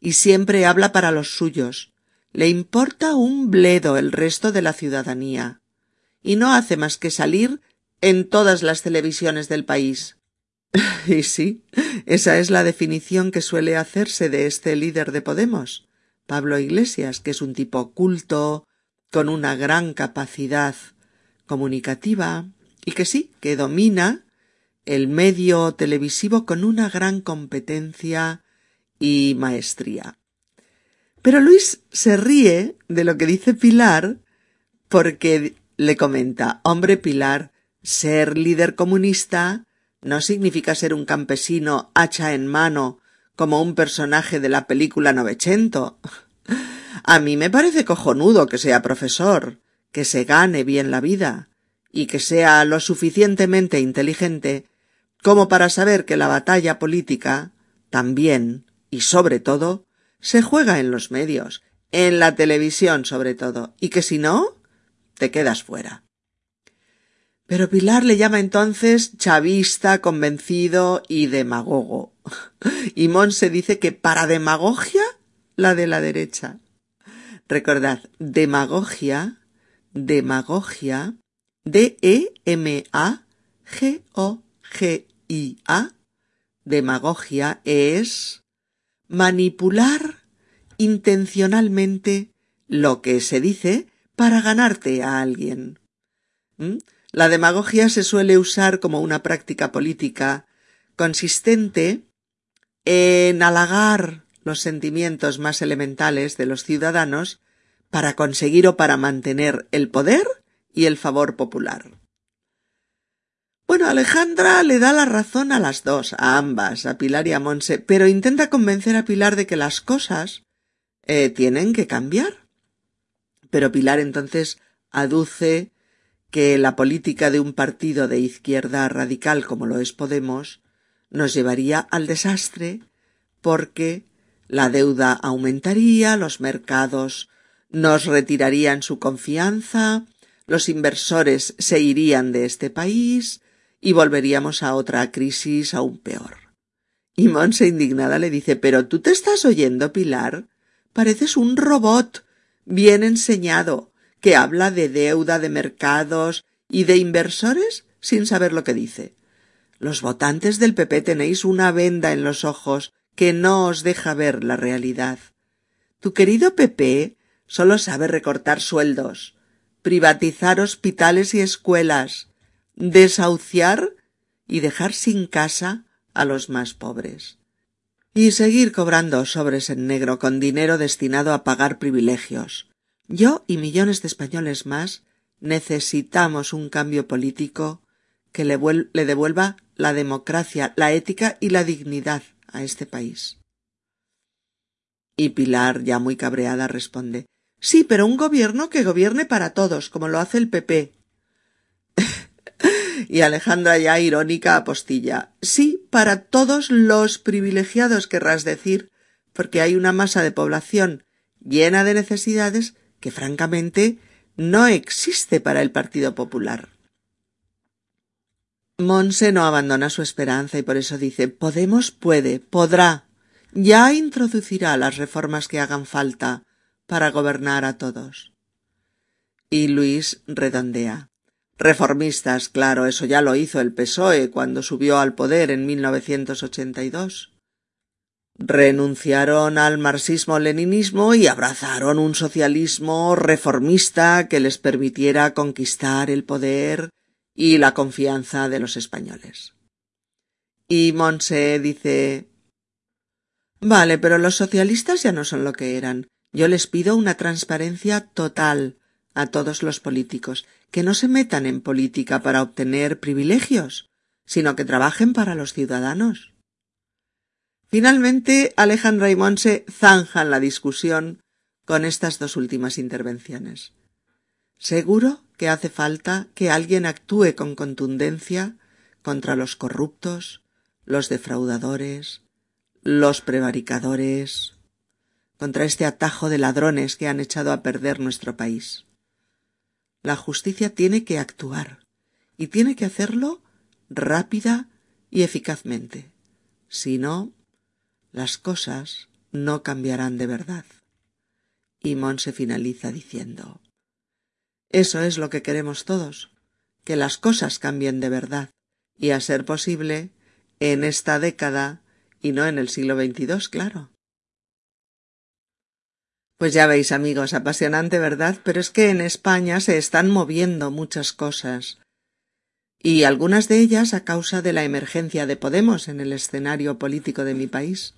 Y siempre habla para los suyos. Le importa un bledo el resto de la ciudadanía y no hace más que salir en todas las televisiones del país. y sí, esa es la definición que suele hacerse de este líder de Podemos, Pablo Iglesias, que es un tipo culto, con una gran capacidad comunicativa, y que sí, que domina el medio televisivo con una gran competencia y maestría. Pero Luis se ríe de lo que dice Pilar porque le comenta, hombre Pilar, ser líder comunista no significa ser un campesino hacha en mano como un personaje de la película Novecento. A mí me parece cojonudo que sea profesor, que se gane bien la vida y que sea lo suficientemente inteligente como para saber que la batalla política también y sobre todo se juega en los medios, en la televisión sobre todo, y que si no, te quedas fuera. Pero Pilar le llama entonces chavista, convencido y demagogo. Y Monse dice que para demagogia, la de la derecha. Recordad, demagogia, demagogia, D-E-M-A-G-O-G-I-A, demagogia es manipular intencionalmente lo que se dice para ganarte a alguien. ¿Mm? La demagogia se suele usar como una práctica política consistente en halagar los sentimientos más elementales de los ciudadanos para conseguir o para mantener el poder y el favor popular. Bueno, Alejandra le da la razón a las dos, a ambas, a Pilar y a Monse, pero intenta convencer a Pilar de que las cosas eh, tienen que cambiar. Pero Pilar entonces aduce que la política de un partido de izquierda radical como lo es Podemos nos llevaría al desastre porque la deuda aumentaría, los mercados nos retirarían su confianza, los inversores se irían de este país y volveríamos a otra crisis aún peor. Y Monse indignada le dice Pero tú te estás oyendo, Pilar. Pareces un robot bien enseñado, que habla de deuda, de mercados y de inversores sin saber lo que dice. Los votantes del PP tenéis una venda en los ojos que no os deja ver la realidad. Tu querido PP solo sabe recortar sueldos, privatizar hospitales y escuelas, desahuciar y dejar sin casa a los más pobres. Y seguir cobrando sobres en negro con dinero destinado a pagar privilegios. Yo y millones de españoles más necesitamos un cambio político que le, le devuelva la democracia, la ética y la dignidad a este país. Y Pilar, ya muy cabreada, responde Sí, pero un gobierno que gobierne para todos, como lo hace el PP. y Alejandra, ya irónica, apostilla Sí, para todos los privilegiados, querrás decir, porque hay una masa de población llena de necesidades que francamente no existe para el Partido Popular. Monse no abandona su esperanza y por eso dice Podemos puede, podrá, ya introducirá las reformas que hagan falta para gobernar a todos. Y Luis redondea. Reformistas, claro, eso ya lo hizo el PSOE cuando subió al poder en 1982. Renunciaron al marxismo-leninismo y abrazaron un socialismo reformista que les permitiera conquistar el poder y la confianza de los españoles. Y Monse dice Vale, pero los socialistas ya no son lo que eran. Yo les pido una transparencia total a todos los políticos, que no se metan en política para obtener privilegios, sino que trabajen para los ciudadanos. Finalmente, Alejandra y Monse zanjan la discusión con estas dos últimas intervenciones. Seguro que hace falta que alguien actúe con contundencia contra los corruptos, los defraudadores, los prevaricadores, contra este atajo de ladrones que han echado a perder nuestro país. La justicia tiene que actuar y tiene que hacerlo rápida y eficazmente. Si no, las cosas no cambiarán de verdad. Y se finaliza diciendo eso es lo que queremos todos, que las cosas cambien de verdad, y a ser posible, en esta década y no en el siglo XXII, claro. Pues ya veis, amigos, apasionante, ¿verdad? Pero es que en España se están moviendo muchas cosas. Y algunas de ellas a causa de la emergencia de Podemos en el escenario político de mi país.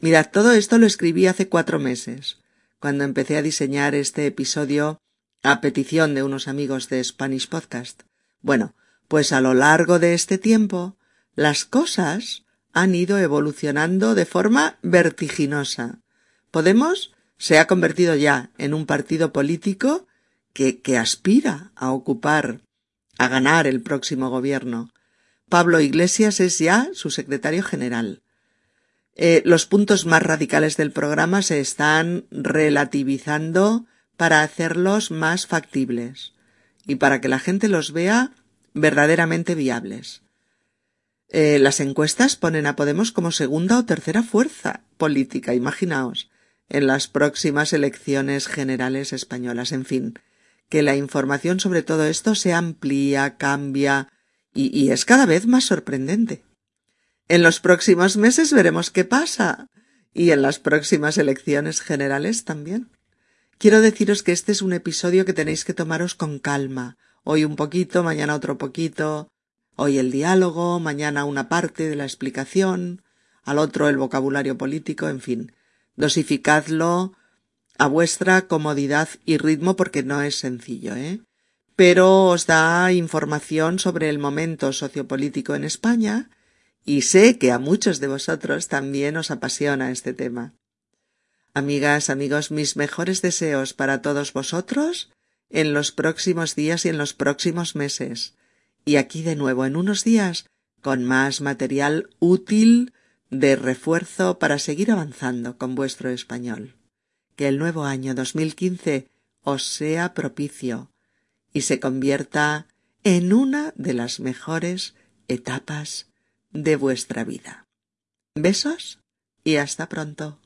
Mirad, todo esto lo escribí hace cuatro meses, cuando empecé a diseñar este episodio a petición de unos amigos de Spanish Podcast. Bueno, pues a lo largo de este tiempo, las cosas han ido evolucionando de forma vertiginosa. Podemos se ha convertido ya en un partido político que, que aspira a ocupar, a ganar el próximo gobierno. Pablo Iglesias es ya su secretario general. Eh, los puntos más radicales del programa se están relativizando para hacerlos más factibles y para que la gente los vea verdaderamente viables. Eh, las encuestas ponen a Podemos como segunda o tercera fuerza política, imaginaos, en las próximas elecciones generales españolas. En fin, que la información sobre todo esto se amplía, cambia y, es cada vez más sorprendente. En los próximos meses veremos qué pasa y en las próximas elecciones generales también. Quiero deciros que este es un episodio que tenéis que tomaros con calma. Hoy un poquito, mañana otro poquito. Hoy el diálogo, mañana una parte de la explicación, al otro el vocabulario político, en fin. Dosificadlo a vuestra comodidad y ritmo porque no es sencillo, ¿eh? Pero os da información sobre el momento sociopolítico en España y sé que a muchos de vosotros también os apasiona este tema. Amigas, amigos, mis mejores deseos para todos vosotros en los próximos días y en los próximos meses. Y aquí de nuevo en unos días con más material útil de refuerzo para seguir avanzando con vuestro español. Que el nuevo año 2015 os sea propicio y se convierta en una de las mejores etapas de vuestra vida. Besos y hasta pronto.